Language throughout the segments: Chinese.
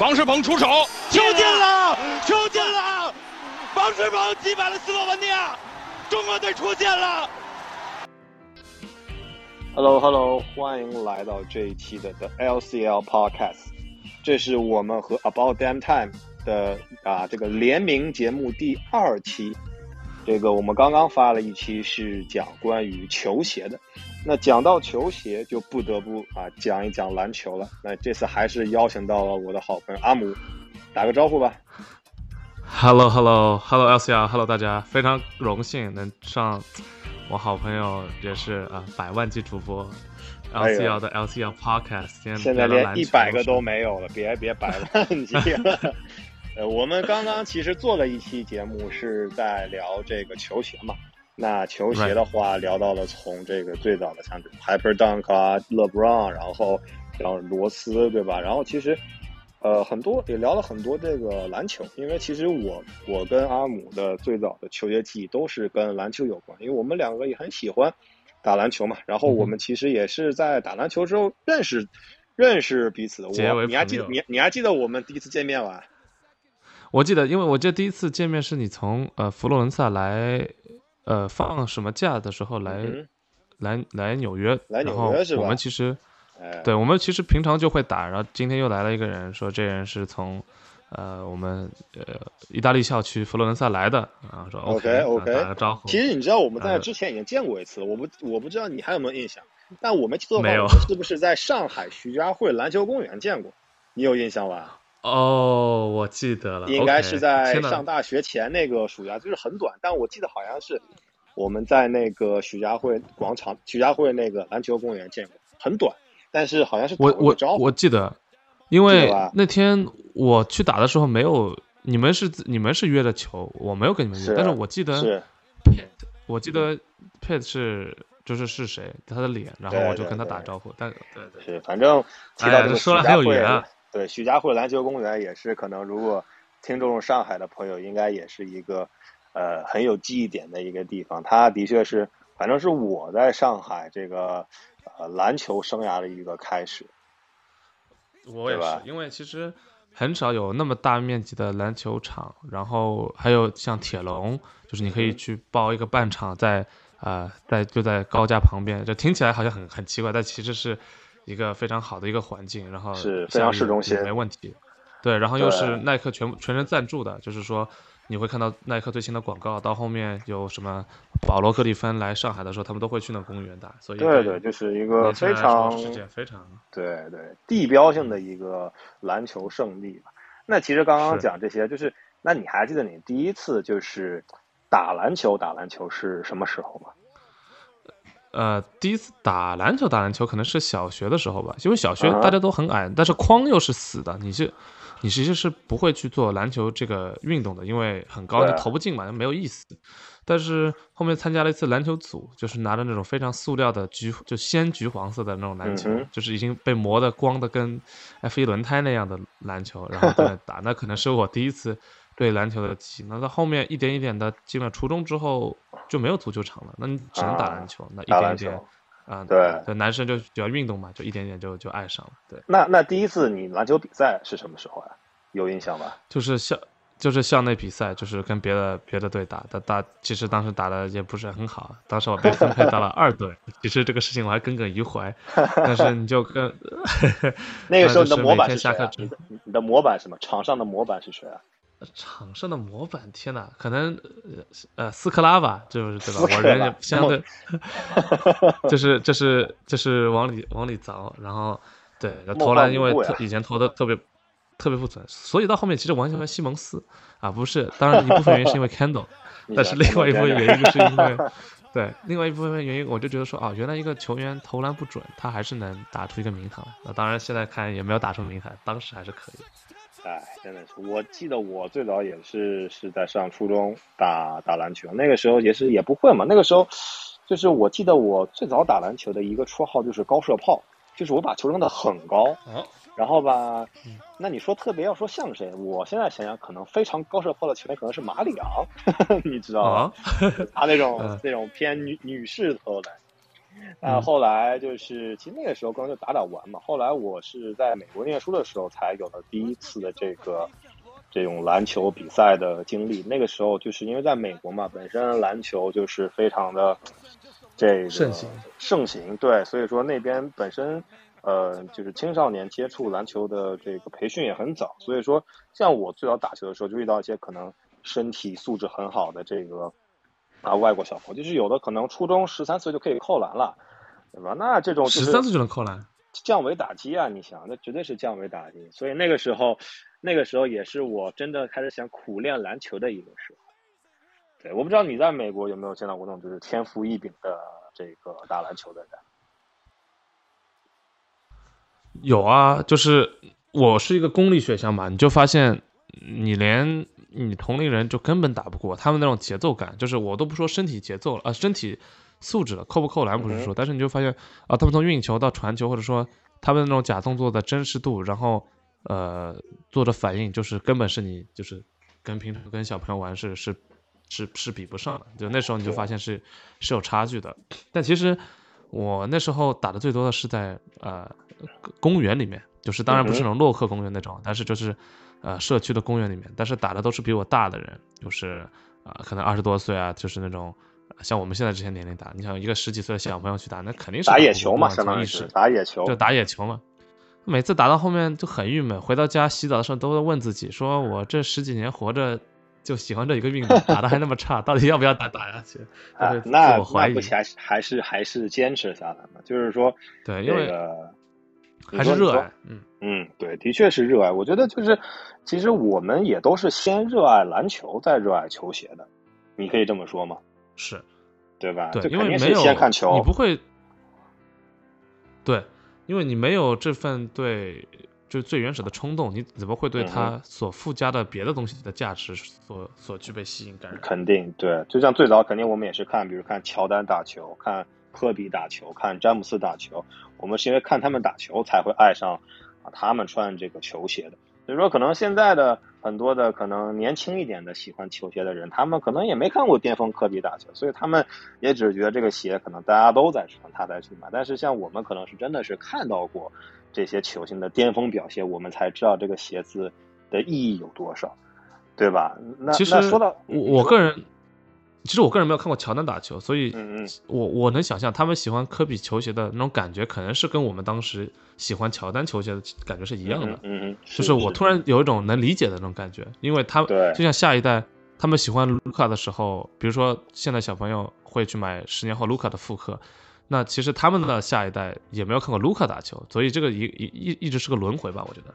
王世鹏出手，球进了，球进了！王世鹏击败了斯洛文尼亚，中国队出现了。Hello Hello，欢迎来到这一期的 The LCL Podcast，这是我们和 About Damn Time 的啊这个联名节目第二期。这个我们刚刚发了一期是讲关于球鞋的，那讲到球鞋就不得不啊讲一讲篮球了。那这次还是邀请到了我的好朋友阿姆，打个招呼吧。Hello Hello Hello LCL，Hello 大家，非常荣幸能上我好朋友也是啊百万级主播 LCL 的 LCL Podcast，现在连一百个都没有了，别别百万级了。呃，我们刚刚其实做了一期节目，是在聊这个球鞋嘛。那球鞋的话，聊到了从这个最早的像 Hyper Dunk 啊、LeBron，然后然后罗斯，对吧？然后其实呃很多也聊了很多这个篮球，因为其实我我跟阿姆的最早的球鞋记忆都是跟篮球有关，因为我们两个也很喜欢打篮球嘛。然后我们其实也是在打篮球之后认识认识彼此的。我你还记得你你还记得我们第一次见面吗？我记得，因为我记得第一次见面是你从呃佛罗伦萨来，呃放什么假的时候来，来来纽约，来纽约是吧？我们其实，对，我们其实平常就会打，然后今天又来了一个人，说这人是从，呃我们呃意大利校区佛罗伦萨来的，然后说 OK OK 打个招呼。其实你知道我们在之前已经见过一次，我不我不知道你还有没有印象，但我没记错的话，是不是在上海徐家汇篮球公园见过？你有印象吧？哦，我记得了，应该是在上大学前那个暑假，就是很短，但我记得好像是我们在那个徐家汇广场、徐家汇那个篮球公园见过，很短，但是好像是我我我记得，因为那天我去打的时候没有，你们是你们是约的球，我没有跟你们约，但是我记得，Pete，我记得 Pete 是就是是谁他的脸，然后我就跟他打招呼，但对对是，反正提到这个说来很有缘。对，徐家汇篮球公园也是可能，如果听众上海的朋友，应该也是一个呃很有记忆点的一个地方。它的确是，反正是我在上海这个呃篮球生涯的一个开始。我也是，因为其实很少有那么大面积的篮球场，然后还有像铁笼，就是你可以去包一个半场，在啊在就在高架旁边，就听起来好像很很奇怪，但其实是。一个非常好的一个环境，然后是非常市中心，没问题。对，然后又是耐克全全程赞助的，就是说你会看到耐克最新的广告。到后面有什么保罗·格里芬来上海的时候，他们都会去那公园打。所以对对，就是一个非常非常对对地标性的一个篮球圣地吧。那其实刚刚讲这些，就是那你还记得你第一次就是打篮球打篮球是什么时候吗？呃，第一次打篮球，打篮球可能是小学的时候吧，因为小学大家都很矮，但是框又是死的，你是，你其实是不会去做篮球这个运动的，因为很高，你投不进嘛，没有意思。但是后面参加了一次篮球组，就是拿着那种非常塑料的橘，就鲜橘黄色的那种篮球，就是已经被磨的光的跟 F 一轮胎那样的篮球，然后在打，那可能是我第一次。对篮球的记忆，那到后面一点一点的进了初中之后就没有足球场了，那你只能打篮球，那一点一点啊，对，男生就比较运动嘛，就一点点就就爱上了。对，那那第一次你篮球比赛是什么时候啊？有印象吗？就是校就是校内比赛，就是跟别的别的队打的，打其实当时打的也不是很好，当时我被分配到了二队，其实这个事情我还耿耿于怀，但是你就跟那个时候 你的模板是谁？你的模板什么？场上的模板是谁啊？场上的模板，天哪，可能呃斯科拉吧，就是对吧？我人也相对，就是就是就是往里往里凿，然后对投篮，因为特以前投的特别特别不准，所以到后面其实完全和西蒙斯啊不是，当然一部分原因是因为 Candle，但是另外一部分原因是因为对另外一部分原因，我就觉得说啊，原来一个球员投篮不准，他还是能打出一个名堂。那当然现在看也没有打出名堂，当时还是可以。哎，真的是，我记得我最早也是是在上初中打打篮球，那个时候也是也不会嘛。那个时候，就是我记得我最早打篮球的一个绰号就是高射炮，就是我把球扔的很高，然后吧，那你说特别要说像谁？我现在想想，可能非常高射炮的球员可能是马里昂，你知道吗？他那种 那种偏女女士投篮。那后来就是，其实那个时候刚就打打玩嘛。后来我是在美国念书的时候，才有了第一次的这个这种篮球比赛的经历。那个时候就是因为在美国嘛，本身篮球就是非常的这个盛行盛行，对，所以说那边本身呃就是青少年接触篮球的这个培训也很早。所以说，像我最早打球的时候，就遇到一些可能身体素质很好的这个。啊，外国小朋友就是有的可能初中十三岁就可以扣篮了，对吧？那这种十三岁就能扣篮，降维打击啊！你想，那绝对是降维打击。所以那个时候，那个时候也是我真的开始想苦练篮球的一个时候。对，我不知道你在美国有没有见到过那种就是天赋异禀的这个打篮球的人。有啊，就是我是一个公立学校嘛，你就发现你连。你同龄人就根本打不过他们那种节奏感，就是我都不说身体节奏了啊，身体素质了，扣不扣篮不是说，但是你就发现啊，他们从运球到传球，或者说他们那种假动作的真实度，然后呃做的反应，就是根本是你就是跟平常跟小朋友玩是是是是比不上的，就那时候你就发现是是有差距的。但其实我那时候打的最多的是在呃公园里面，就是当然不是那种洛克公园那种，但是就是。呃，社区的公园里面，但是打的都是比我大的人，就是啊，可能二十多岁啊，就是那种像我们现在这些年龄打。你想一个十几岁的小朋友去打，那肯定是打野球嘛，相当于是打野球，就打野球嘛。每次打到后面就很郁闷，回到家洗澡的时候都会问自己：说我这十几年活着就喜欢这一个运动，打的还那么差，到底要不要打打下去？啊，那那不还是还是还是坚持下来嘛？就是说，对，因为还是热爱，嗯嗯，对，的确是热爱。我觉得就是。其实我们也都是先热爱篮球，再热爱球鞋的，你可以这么说吗？是，对吧？对，因为没有先看球，你不会，对，因为你没有这份对，就是最原始的冲动，你怎么会对它所附加的别的东西的价值所所具备吸引感？肯定对，就像最早肯定我们也是看，比如看乔丹打球，看科比打球，看詹姆斯打球，我们是因为看他们打球才会爱上啊他们穿这个球鞋的。所以说，可能现在的很多的可能年轻一点的喜欢球鞋的人，他们可能也没看过巅峰科比打球，所以他们也只觉得这个鞋可能大家都在穿，他才去买。但是像我们可能是真的是看到过这些球星的巅峰表现，我们才知道这个鞋子的意义有多少，对吧？那其实说到我我个人。其实我个人没有看过乔丹打球，所以，我我能想象他们喜欢科比球鞋的那种感觉，可能是跟我们当时喜欢乔丹球鞋的感觉是一样的。嗯嗯，就是我突然有一种能理解的那种感觉，因为他就像下一代，他们喜欢卢卡的时候，比如说现在小朋友会去买十年后卢卡的复刻，那其实他们的下一代也没有看过卢卡打球，所以这个一一一一直是个轮回吧，我觉得。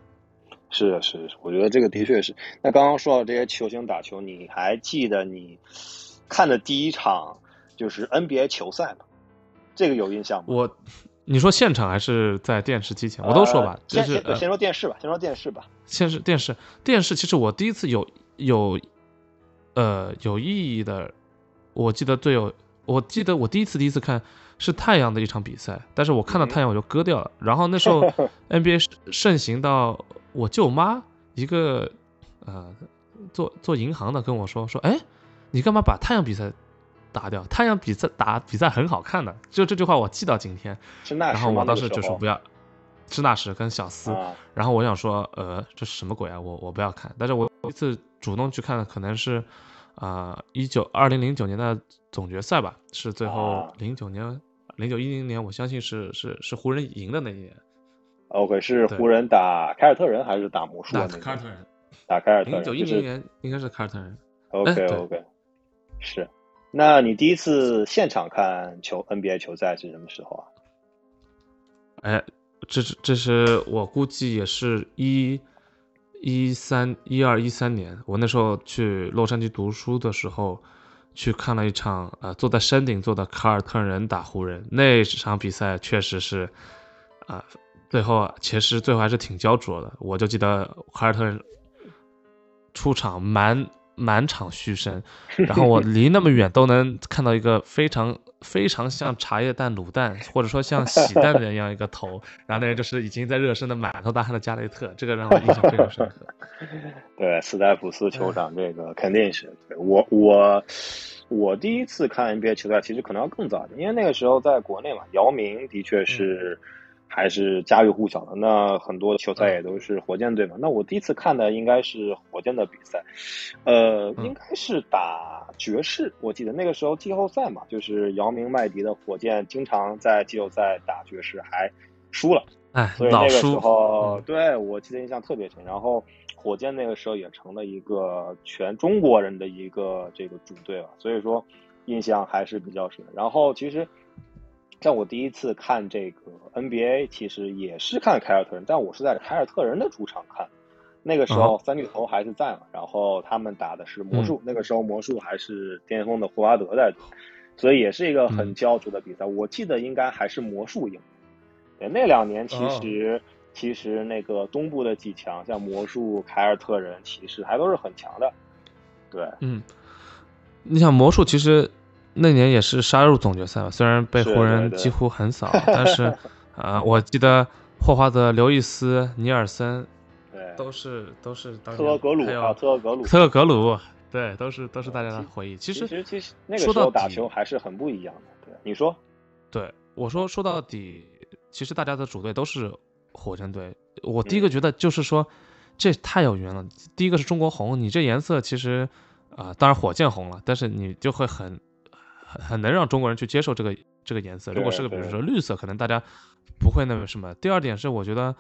是是是，我觉得这个的确是。那刚刚说到这些球星打球，你还记得你？看的第一场就是 NBA 球赛嘛，这个有印象吗？我，你说现场还是在电视机前？我都说吧，就是先说电视吧，先说电视吧。先是电视，电视其实我第一次有有，呃，有意义的，我记得最有，我记得我第一次第一次看是太阳的一场比赛，但是我看到太阳我就割掉了。然后那时候 NBA 盛行到我舅妈一个呃做做银行的跟我说说，哎。你干嘛把太阳比赛打掉？太阳比赛打比赛很好看的，就这句话我记到今天。然后我当时就说不要，是那时跟小斯。然后我想说，呃，这是什么鬼啊？我我不要看。但是我一次主动去看的可能是啊，一九二零零九年的总决赛吧，是最后零九年零九一零年，我相信是是是湖人赢的那一年。OK，是湖人打凯尔特人还是打魔术？打凯尔特人。打凯尔特人。零九一零年应该是凯尔特人。OK OK。是，那你第一次现场看球 NBA 球赛是什么时候啊？哎，这是这是我估计也是一一三一二一三年，我那时候去洛杉矶读书的时候，去看了一场呃坐在山顶坐的凯尔特人打湖人那场比赛，确实是啊，最后其实最后还是挺焦灼的。我就记得凯尔特人出场满。满场嘘声，然后我离那么远都能看到一个非常非常像茶叶蛋卤蛋，或者说像喜蛋的一样一个头，然后那人就是已经在热身的满头大汗的加雷特，这个让我印象非常深刻。对，斯台普斯球场这个肯定是对我我我第一次看 NBA 球赛，其实可能要更早，因为那个时候在国内嘛，姚明的确是。还是家喻户晓的。那很多球赛也都是火箭队嘛。那我第一次看的应该是火箭的比赛，呃，应该是打爵士。我记得那个时候季后赛嘛，就是姚明、麦迪的火箭经常在季后赛打爵士，还输了。哎，所以那个时候对我记得印象特别深。然后火箭那个时候也成了一个全中国人的一个这个主队了，所以说印象还是比较深。然后其实。像我第一次看这个 NBA，其实也是看凯尔特人，但我是在凯尔特人的主场看。那个时候三巨头还是在嘛，然后他们打的是魔术，那个时候魔术还是巅峰的霍华德在，所以也是一个很焦灼的比赛。我记得应该还是魔术赢。对那两年其实其实那个东部的几强，像魔术、凯尔特人，骑士还都是很强的。对，嗯，你想魔术其实。那年也是杀入总决赛吧，虽然被湖人几乎横扫，但是，啊，我记得霍华德、刘易斯、尼尔森，对，都是都是当特厄格鲁啊，特厄格鲁，特厄格鲁，对，都是都是大家的回忆。其实其实那个时候打球还是很不一样的。对，你说，对，我说说到底，其实大家的主队都是火箭队。我第一个觉得就是说，这太有缘了。第一个是中国红，你这颜色其实啊，当然火箭红了，但是你就会很。很很能让中国人去接受这个这个颜色。如果是个比如说绿色，可能大家不会那么什么。第二点是，我觉得，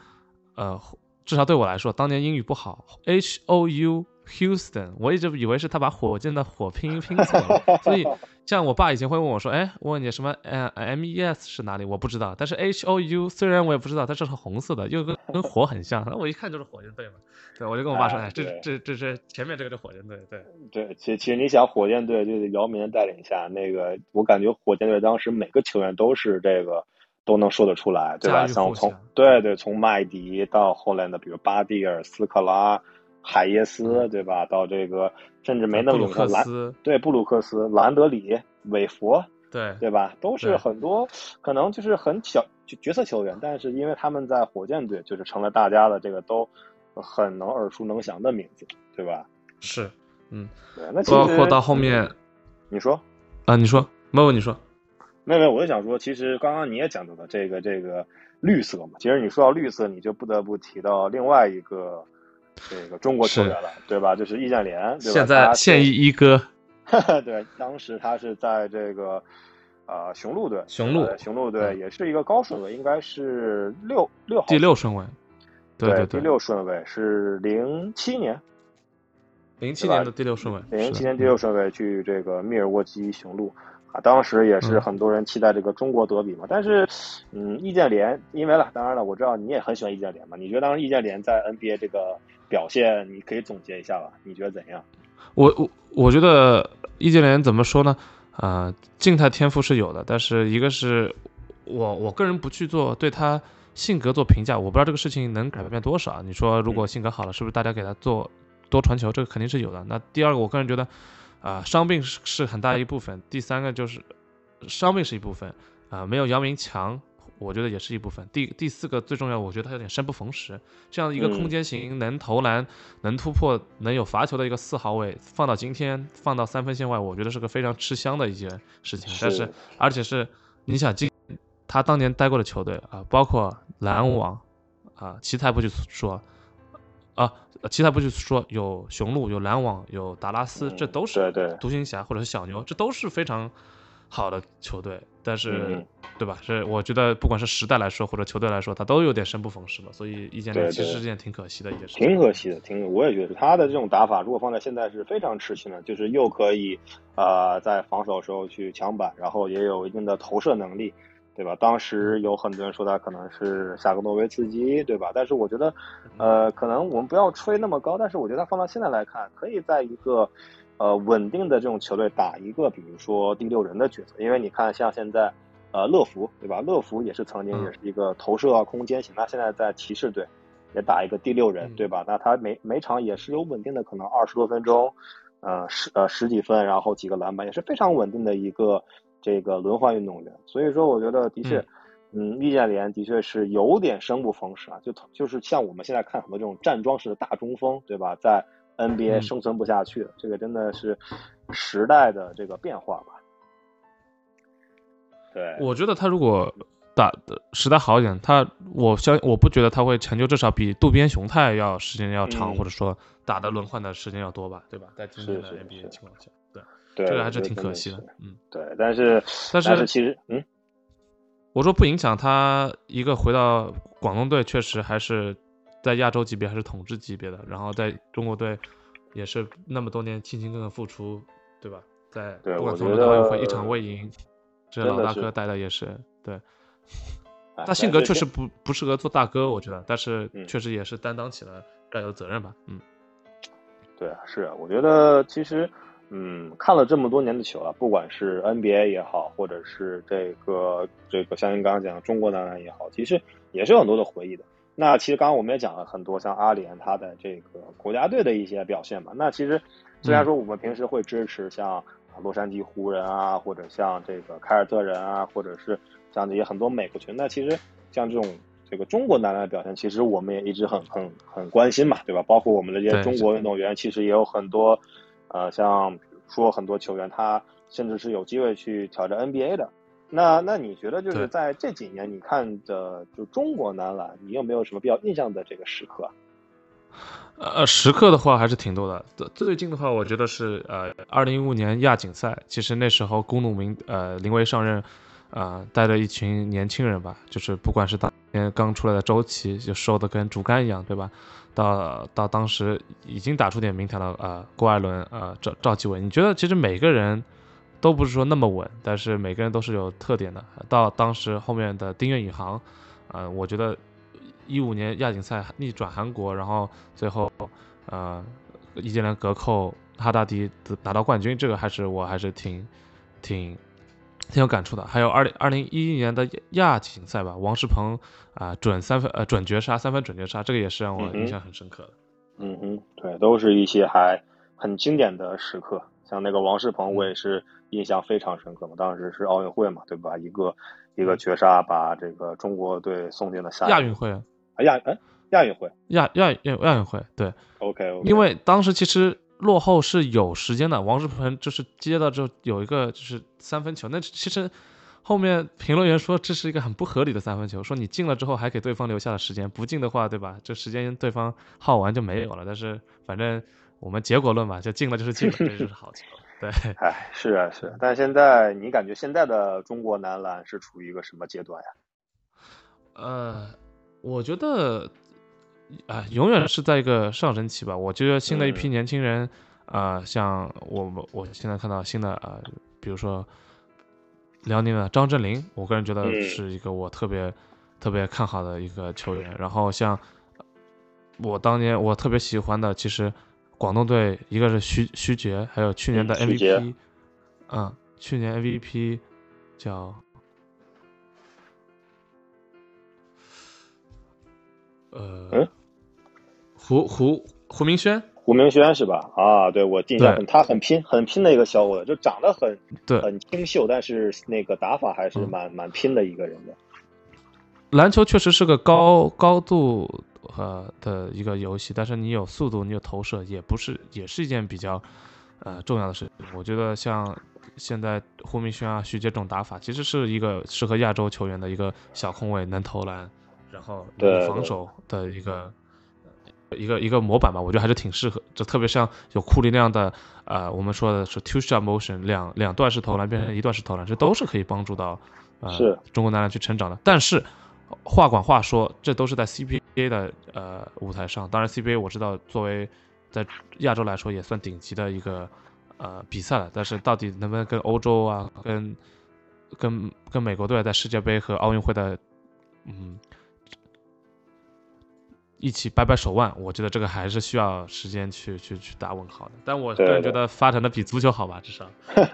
呃，至少对我来说，当年英语不好，H O U Houston，我一直以为是他把火箭的火拼音拼错了。所以，像我爸以前会问我说：“哎，问你什么？呃，M E S 是哪里？”我不知道。但是 H O U 虽然我也不知道，但是红色的，又跟跟火很像。那我一看就是火箭队嘛。对，我就跟我爸说，哎，这这这这前面这个是火箭队，对对，其其实你想，火箭队就是姚明的带领下，那个我感觉火箭队当时每个球员都是这个都能说得出来，对吧？像从对对，从麦迪到后来的，比如巴蒂尔、斯克拉、海耶斯，对吧？到这个甚至没那么有兰，对布鲁克斯、兰德里、韦佛，对对吧？都是很多可能就是很小角色球员，但是因为他们在火箭队，就是成了大家的这个都。很能耳熟能详的名字，对吧？是，嗯，对。那包括到后面，你说啊，你说，没有，你说，没有，我就想说，其实刚刚你也讲到了这个这个绿色嘛。其实你说到绿色，你就不得不提到另外一个这个中国球员了，对吧？就是易建联，现在现役一哥。对，当时他是在这个啊雄鹿队，雄鹿，雄鹿队也是一个高顺位，应该是六六号，第六顺位。对，第六顺位是零七年，零七年的第六顺位，零七年第六顺位去这个密尔沃基雄鹿啊，当时也是很多人期待这个中国德比嘛。但是，嗯，易建联，因为了，当然了，我知道你也很喜欢易建联嘛。你觉得当时易建联在 NBA 这个表现，你可以总结一下吧？你觉得怎样？我我我觉得易建联怎么说呢？啊，静态天赋是有的，但是一个是我我个人不去做对他。性格做评价，我不知道这个事情能改变多少。你说如果性格好了，是不是大家给他做多传球？这个肯定是有的。那第二个，我个人觉得，啊，伤病是是很大一部分。第三个就是伤病是一部分，啊，没有姚明强，我觉得也是一部分。第第四个最重要，我觉得他有点生不逢时。这样一个空间型能投篮、能突破、能有罚球的一个四号位，放到今天放到三分线外，我觉得是个非常吃香的一件事情。但是而且是你想今。他当年待过的球队啊，包括篮网啊，奇才不去说啊，奇才不去说，有雄鹿，有篮网，有达拉斯，这都是独行侠或者是小牛，这都是非常好的球队。但是，对吧？是我觉得，不管是时代来说，或者球队来说，他都有点生不逢时嘛。所以，易建联其实是件挺可惜的一件事。挺可惜的，挺我也觉得他的这种打法，如果放在现在是非常吃香的，就是又可以啊，在防守时候去抢板，然后也有一定的投射能力。对吧？当时有很多人说他可能是下个诺维茨基，对吧？但是我觉得，呃，可能我们不要吹那么高。但是我觉得他放到现在来看，可以在一个，呃，稳定的这种球队打一个，比如说第六人的角色。因为你看，像现在，呃，乐福，对吧？乐福也是曾经也是一个投射空间型，那现在在骑士队也打一个第六人，对吧？那他每每场也是有稳定的，可能二十多分钟，呃，十呃十几分，然后几个篮板，也是非常稳定的一个。这个轮换运动员。所以说，我觉得的确，嗯，易建联的确是有点生不逢时啊，就就是像我们现在看很多这种站桩式的大中锋，对吧？在 NBA 生存不下去了，这个真的是时代的这个变化吧。对，我觉得他如果打的时代好一点，他我相我不觉得他会成就，至少比渡边雄太要时间要长，或者说打的轮换的时间要多吧，对吧？在今天的 NBA 情况下，对，这个还是挺可惜的。嗯，对，但是但是其实，嗯，我说不影响他一个回到广东队，确实还是在亚洲级别还是统治级别的，然后在中国队也是那么多年勤勤恳恳付出，对吧？在不管从奥运会一场未赢。这老大哥带的也是对，他性格确实不不适合做大哥，我觉得，但是确实也是担当起了该有的责任吧。嗯，对啊，是啊，我觉得其实，嗯，看了这么多年的球啊，不管是 NBA 也好，或者是这个这个像您刚刚讲中国男篮也好，其实也是有很多的回忆的。那其实刚刚我们也讲了很多，像阿联他的这个国家队的一些表现嘛。那其实虽然说我们平时会支持像。洛杉矶湖人啊，或者像这个凯尔特人啊，或者是像这些很多美国群，那其实像这种这个中国男篮的表现，其实我们也一直很很很关心嘛，对吧？包括我们的这些中国运动员，其实也有很多，呃，像说很多球员，他甚至是有机会去挑战 NBA 的。那那你觉得就是在这几年，你看的就中国男篮，你有没有什么比较印象的这个时刻？呃，时刻的话还是挺多的。最近的话，我觉得是呃，二零一五年亚锦赛，其实那时候龚鲁明呃临危上任，啊，带着一群年轻人吧，就是不管是当年刚出来的周琦，就瘦的跟竹竿一样，对吧？到到当时已经打出点名堂的呃郭艾伦呃赵赵继伟，你觉得其实每个人都不是说那么稳，但是每个人都是有特点的。到当时后面的丁彦雨航，呃，我觉得。一五年亚锦赛逆转韩国，然后最后，呃，易建联隔扣哈达迪拿到冠军，这个还是我还是挺挺挺有感触的。还有二零二零一一年的亚锦赛吧，王仕鹏啊准三分呃准绝杀三分准绝杀，这个也是让我印象很深刻的。嗯哼，对，都是一些还很经典的时刻。像那个王仕鹏，我也是印象非常深刻嘛，当时是奥运会嘛，对吧？一个一个绝杀把这个中国队送进了下亚运会啊。亚哎亚运会亚亚亚亚运会对，OK，因为当时其实落后是有时间的，王仕鹏就是接到之后有一个就是三分球，那其实后面评论员说这是一个很不合理的三分球，说你进了之后还给对方留下了时间，不进的话对吧？这时间对方耗完就没有了。但是反正我们结果论嘛，就进了就是进了，这就是好球。对，哎是啊是啊，但现在你感觉现在的中国男篮是处于一个什么阶段呀？呃。我觉得，啊，永远是在一个上升期吧。我觉得新的一批年轻人，啊，像我们我现在看到新的啊，比如说辽宁的张镇麟，我个人觉得是一个我特别特别看好的一个球员。然后像我当年我特别喜欢的，其实广东队一个是徐徐杰，还有去年的 MVP，嗯，去年 MVP 叫。呃，胡胡胡明轩，胡明轩是吧？啊，对我印象很，他很拼，很拼的一个小伙子，就长得很对，很清秀，但是那个打法还是蛮蛮拼的一个人的。篮球确实是个高高度呃的一个游戏，但是你有速度，你有投射，也不是也是一件比较呃重要的事情。我觉得像现在胡明轩啊、徐杰这种打法，其实是一个适合亚洲球员的一个小控位，能投篮。然后防守的一个一个一个模板吧，我觉得还是挺适合，就特别像有库里那样的，呃，我们说的是 two shot motion，两两段式投篮变成一段式投篮，这都是可以帮助到呃中国男篮去成长的。但是话管话说，这都是在 CBA 的呃舞台上，当然 CBA 我知道作为在亚洲来说也算顶级的一个呃比赛了，但是到底能不能跟欧洲啊，跟跟跟美国队在世界杯和奥运会的嗯。一起掰掰手腕，我觉得这个还是需要时间去去去打问号的。但我个人觉得发展的比足球好吧，至少。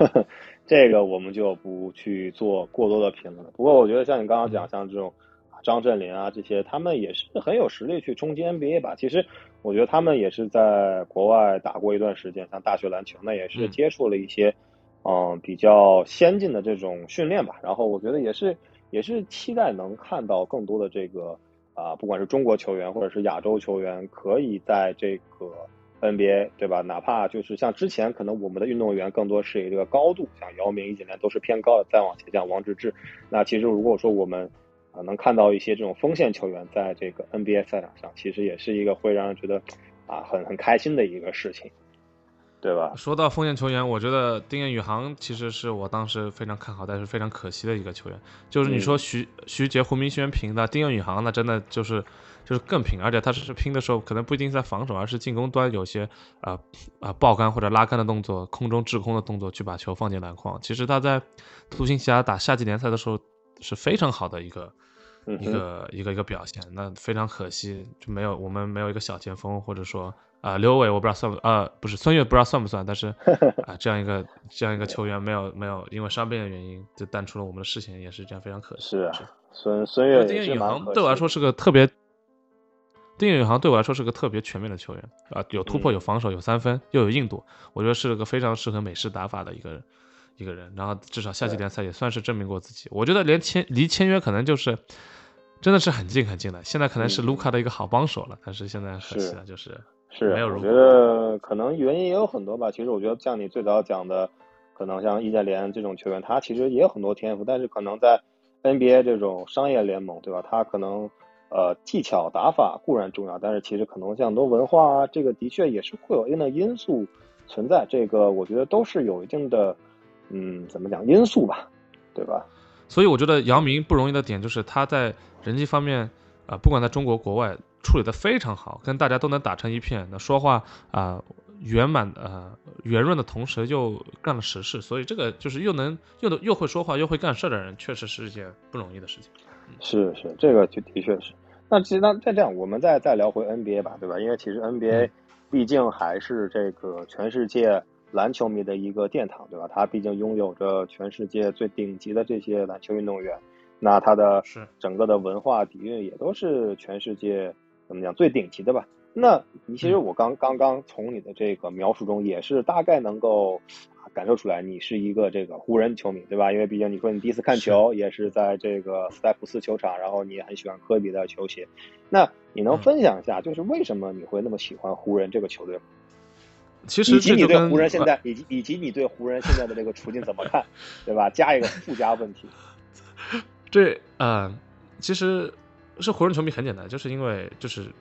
这个我们就不去做过多的评论了。不过我觉得像你刚刚讲，像这种张镇麟啊这些，他们也是很有实力去冲击 NBA 吧。其实我觉得他们也是在国外打过一段时间，像大学篮球，那也是接触了一些嗯比较先进的这种训练吧。然后我觉得也是也是期待能看到更多的这个啊，不管是中国球员或者是亚洲球员，可以在这个 NBA 对吧？哪怕就是像之前可能我们的运动员更多是以这个高度，像姚明、易建联都是偏高的，再往前像王治郅。那其实如果说我们啊能看到一些这种锋线球员在这个 NBA 赛场上，其实也是一个会让人觉得啊很很开心的一个事情，对吧？说到锋线球员，我觉得丁彦雨航其实是我当时非常看好，但是非常可惜的一个球员。就是你说徐徐杰、胡明轩平的，丁彦雨航那真的就是。就是更拼，而且他是拼的时候，可能不一定在防守，而是进攻端有些啊啊爆杆或者拉杆的动作，空中滞空的动作，去把球放进篮筐。其实他在独行侠打夏季联赛的时候是非常好的一个一个一个一个表现。那非常可惜，就没有我们没有一个小前锋，或者说啊刘伟，我不知道算不呃不是孙悦，不知道算不算，但是 啊这样一个这样一个球员没有没有因为伤病的原因就淡出了我们的视线，也是这样非常可惜。是啊，孙孙悦丁宇航对我来说是个特别。丁宇航对我来说是个特别全面的球员啊，有突破，有防守，有三分，又有硬度，我觉得是个非常适合美式打法的一个一个人。然后至少夏季联赛也算是证明过自己。我觉得连签离签约可能就是真的是很近很近的。现在可能是卢卡的一个好帮手了，但是现在可惜了，就是是没有。我觉得可能原因也有很多吧。其实我觉得像你最早讲的，可能像易建联这种球员，他其实也有很多天赋，但是可能在 NBA 这种商业联盟，对吧？他可能。呃，技巧打法固然重要，但是其实可能像很多文化啊，这个的确也是会有一定的因素存在。这个我觉得都是有一定的，嗯，怎么讲因素吧，对吧？所以我觉得姚明不容易的点就是他在人际方面啊，不管在中国国外处理的非常好，跟大家都能打成一片。那说话啊圆满呃圆润的同时又干了实事，所以这个就是又能又能又会说话又会干事的人，确实是一件不容易的事情。是是，这个就的确是。那其实那再这样，我们再再聊回 NBA 吧，对吧？因为其实 NBA 毕竟还是这个全世界篮球迷的一个殿堂，对吧？它毕竟拥有着全世界最顶级的这些篮球运动员，那它的整个的文化底蕴也都是全世界怎么讲最顶级的吧？那你其实我刚刚刚从你的这个描述中，也是大概能够。感受出来，你是一个这个湖人球迷，对吧？因为毕竟你说你第一次看球也是在这个斯台普斯球场，然后你也很喜欢科比的球鞋。那你能分享一下，就是为什么你会那么喜欢湖人这个球队吗？其实，以及你对湖人现在，以及以及你对湖人现在的这个处境怎么看，对吧？加一个附加问题。这啊，其实是湖人球迷很简单，就是因为就是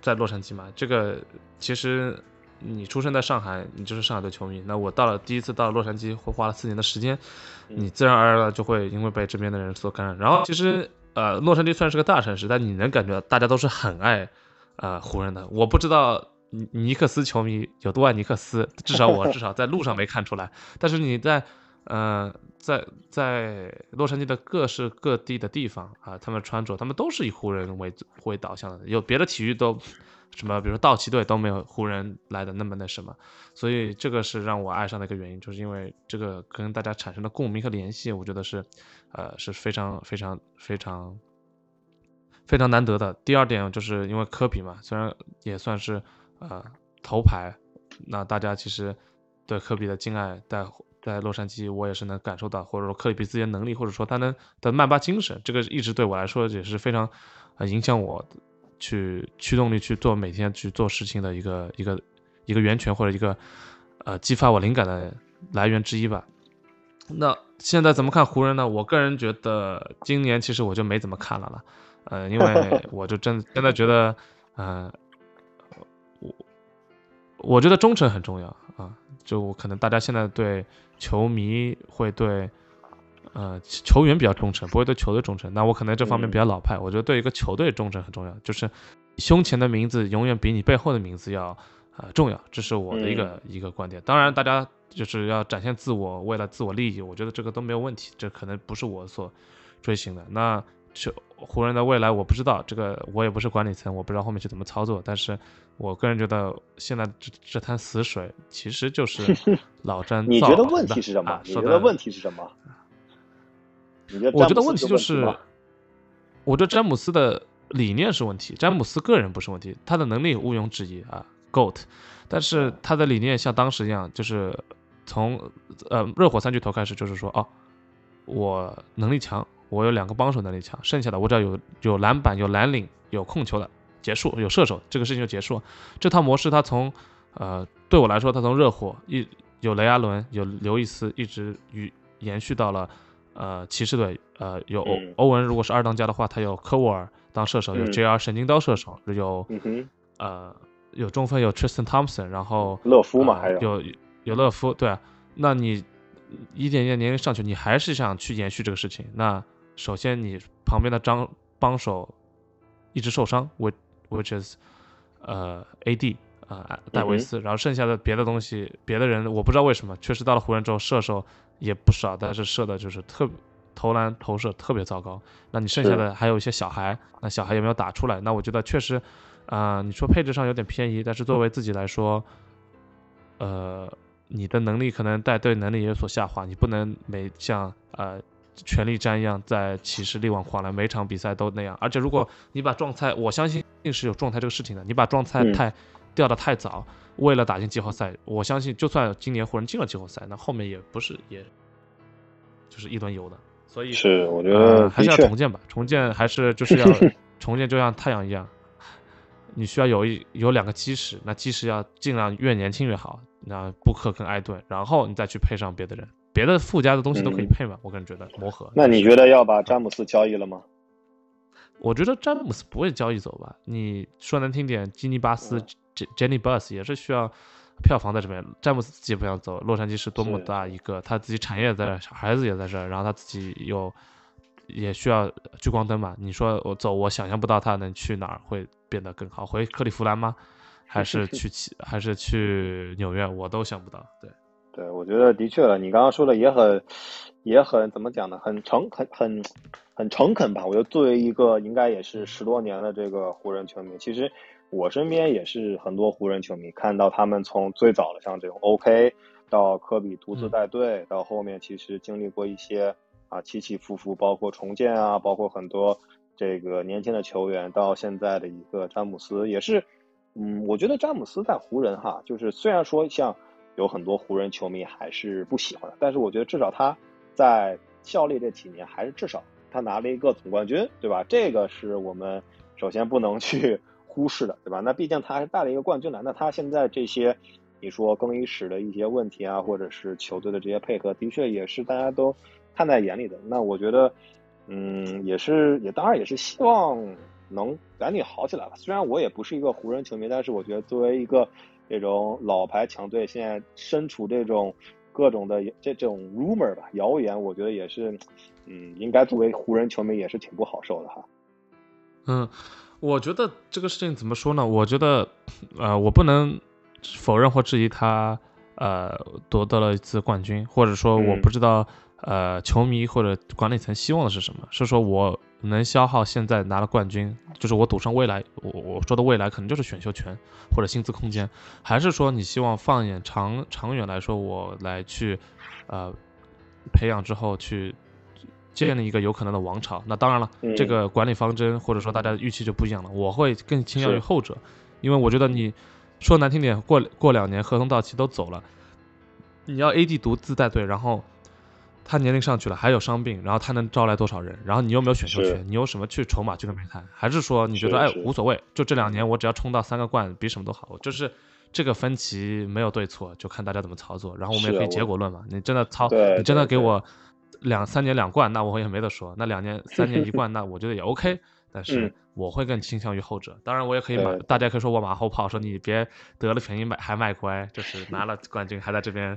在洛杉矶嘛。这个其实。你出生在上海，你就是上海队球迷。那我到了第一次到洛杉矶，会花了四年的时间，你自然而然的就会因为被这边的人所感染。然后其实呃，洛杉矶虽然是个大城市，但你能感觉到大家都是很爱呃湖人的。我不知道尼尼克斯球迷有多爱尼克斯，至少我至少在路上没看出来。但是你在呃在在洛杉矶的各式各地的地方啊，他们穿着他们都是以湖人为为导向的，有别的体育都。什么，比如说道奇队都没有湖人来的那么那什么，所以这个是让我爱上的一个原因，就是因为这个跟大家产生的共鸣和联系，我觉得是，呃，是非常非常非常非常难得的。第二点就是因为科比嘛，虽然也算是呃头牌，那大家其实对科比的敬爱，在在洛杉矶我也是能感受到，或者说科比自己的能力，或者说他能的曼巴精神，这个一直对我来说也是非常呃影响我。去驱动力去做每天去做事情的一个一个一个源泉或者一个呃激发我灵感的来源之一吧。那现在怎么看湖人呢？我个人觉得今年其实我就没怎么看了了，呃，因为 我就真真的觉得，呃，我我觉得忠诚很重要啊，就可能大家现在对球迷会对。呃，球员比较忠诚，不会对球队忠诚。那我可能这方面比较老派，我觉得对一个球队忠诚很重要，就是胸前的名字永远比你背后的名字要呃重要，这是我的一个一个观点。当然，大家就是要展现自我，为了自我利益，我觉得这个都没有问题，这可能不是我所追寻的。那球湖人的未来我不知道，这个我也不是管理层，我不知道后面去怎么操作。但是我个人觉得，现在这这滩死水其实就是 老詹造你觉得问题是什么？你觉得问题是什么？我觉得问题就是，我觉得詹姆斯的理念是问题，詹姆斯个人不是问题，他的能力毋庸置疑啊，GOAT，但是他的理念像当时一样，就是从呃热火三巨头开始，就是说哦，我能力强，我有两个帮手能力强，剩下的我只要有有篮板、有蓝领、有控球的结束，有射手，这个事情就结束。这套模式它从呃对我来说，它从热火一有雷阿伦、有刘易斯，一直与延续到了呃骑士队，呃有欧欧文，如果是二当家的话，他有科沃尔当射手，有 JR 神经刀射手，有呃有中锋有 Tristan Thompson，然后乐夫嘛还有有有乐夫，对啊，那你一点一点年龄上去，你还是想去延续这个事情，那首先你旁边的张帮手一直受伤，which which is 呃 AD。啊，戴维斯，然后剩下的别的东西，别的人我不知道为什么，确实到了湖人之后射手也不少，但是射的就是特投篮投射特别糟糕。那你剩下的还有一些小孩，那小孩有没有打出来？那我觉得确实，啊，你说配置上有点偏移，但是作为自己来说，呃，你的能力可能带队能力也有所下滑，你不能每像呃全力战一样在骑士力挽狂澜，每场比赛都那样。而且如果你把状态，我相信是有状态这个事情的，你把状态太。掉的太早，为了打进季后赛，我相信就算今年湖人进了季后赛，那后面也不是也，就是一轮游的。所以是我觉得还是要重建吧，重建还是就是要 重建，就像太阳一样，你需要有一有两个基石，那基石要尽量越年轻越好。那布克跟艾顿，然后你再去配上别的人，别的附加的东西都可以配嘛。我个人觉得磨合。那你觉得要把詹姆斯交易了吗？我觉得詹姆斯不会交易走吧？你说难听点，基尼巴斯。Jenny Bus 也是需要票房在这边，詹姆斯自己不想走。洛杉矶是多么大一个，他自己产业在这，小孩子也在这，然后他自己有也需要聚光灯嘛。你说我走，我想象不到他能去哪儿会变得更好，回克利夫兰吗？还是去 还是去纽约？我都想不到。对，对，我觉得的确了，你刚刚说的也很也很怎么讲呢？很诚很很很诚恳吧？我觉得作为一个应该也是十多年的这个湖人球迷，其实。我身边也是很多湖人球迷，看到他们从最早的像这种 OK，到科比独自带队，到后面其实经历过一些啊起起伏伏，包括重建啊，包括很多这个年轻的球员，到现在的一个詹姆斯也是，嗯，我觉得詹姆斯在湖人哈，就是虽然说像有很多湖人球迷还是不喜欢，但是我觉得至少他在效力这几年，还是至少他拿了一个总冠军，对吧？这个是我们首先不能去。忽视的，对吧？那毕竟他还是带了一个冠军来，那他现在这些，你说更衣室的一些问题啊，或者是球队的这些配合，的确也是大家都看在眼里的。那我觉得，嗯，也是，也当然也是希望能赶紧好起来吧。虽然我也不是一个湖人球迷，但是我觉得作为一个这种老牌强队，现在身处这种各种的这这种 rumor 吧，谣言，我觉得也是，嗯，应该作为湖人球迷也是挺不好受的哈。嗯。我觉得这个事情怎么说呢？我觉得，呃，我不能否认或质疑他，呃，夺得了一次冠军，或者说我不知道，呃，球迷或者管理层希望的是什么？是说我能消耗现在拿了冠军，就是我赌上未来？我我说的未来可能就是选秀权或者薪资空间，还是说你希望放眼长长远来说，我来去，呃，培养之后去。建立一个有可能的王朝，那当然了，这个管理方针或者说大家的预期就不一样了。我会更倾向于后者，因为我觉得你说难听点，过过两年合同到期都走了，你要 AD 独自带队，然后他年龄上去了，还有伤病，然后他能招来多少人？然后你又没有选秀权？你有什么去筹码去跟别人谈？还是说你觉得哎无所谓？就这两年我只要冲到三个冠，比什么都好。就是这个分歧没有对错，就看大家怎么操作。然后我们也可以结果论嘛。你真的操，你真的给我。两三年两冠，那我也没得说。那两年 三年一冠，那我觉得也 OK。但是我会更倾向于后者。当然，我也可以马，大家可以说我马后炮，说你别得了便宜卖还卖乖，就是拿了冠军还在这边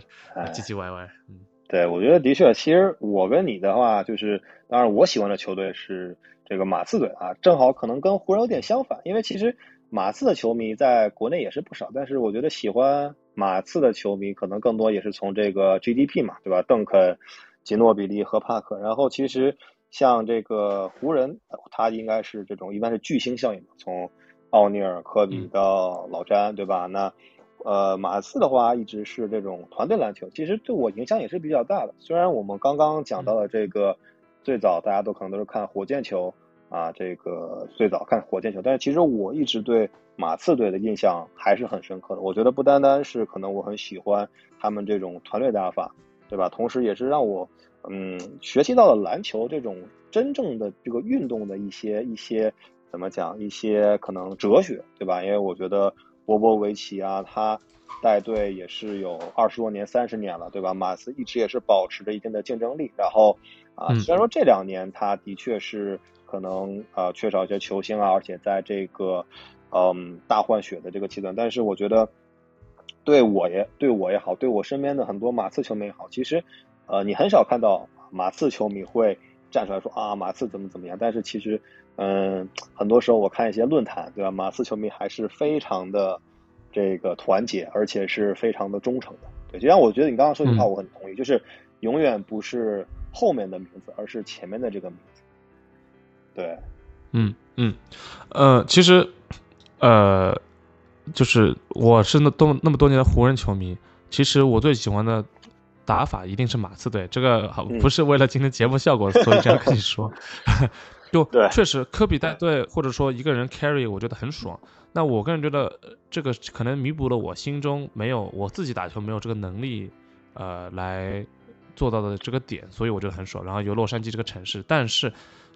唧唧歪歪。嗯，对，我觉得的确，其实我跟你的话，就是当然我喜欢的球队是这个马刺队啊，正好可能跟湖人有点相反，因为其实马刺的球迷在国内也是不少，但是我觉得喜欢马刺的球迷可能更多也是从这个 GDP 嘛，对吧？邓肯。吉诺比利和帕克，然后其实像这个湖人，他应该是这种一般是巨星效应，从奥尼尔、科比到老詹，对吧？那呃马刺的话一直是这种团队篮球，其实对我影响也是比较大的。虽然我们刚刚讲到了这个最早大家都可能都是看火箭球啊，这个最早看火箭球，但是其实我一直对马刺队的印象还是很深刻的。我觉得不单单是可能我很喜欢他们这种团队打法，对吧？同时也是让我嗯学习到了篮球这种真正的这个运动的一些一些怎么讲一些可能哲学，对吧？因为我觉得波波维奇啊，他带队也是有二十多年、三十年了，对吧？马刺一直也是保持着一定的竞争力。然后啊，虽然说这两年他的确是。可能啊缺少一些球星啊，而且在这个嗯大换血的这个阶段，但是我觉得对我也对我也好，对我身边的很多马刺球迷也好，其实呃你很少看到马刺球迷会站出来说啊马刺怎么怎么样，但是其实嗯很多时候我看一些论坛对吧，马刺球迷还是非常的这个团结，而且是非常的忠诚的。对，就像我觉得你刚刚说句话，我很同意，就是永远不是后面的名字，而是前面的这个名字。对，嗯嗯，呃，其实，呃，就是我是那多那么多年的湖人球迷，其实我最喜欢的打法一定是马刺队。这个好不是为了今天节目效果，所以这样跟你说，就确实科比带队或者说一个人 carry，我觉得很爽。那我个人觉得这个可能弥补了我心中没有我自己打球没有这个能力，呃，来做到的这个点，所以我觉得很爽。然后有洛杉矶这个城市，但是。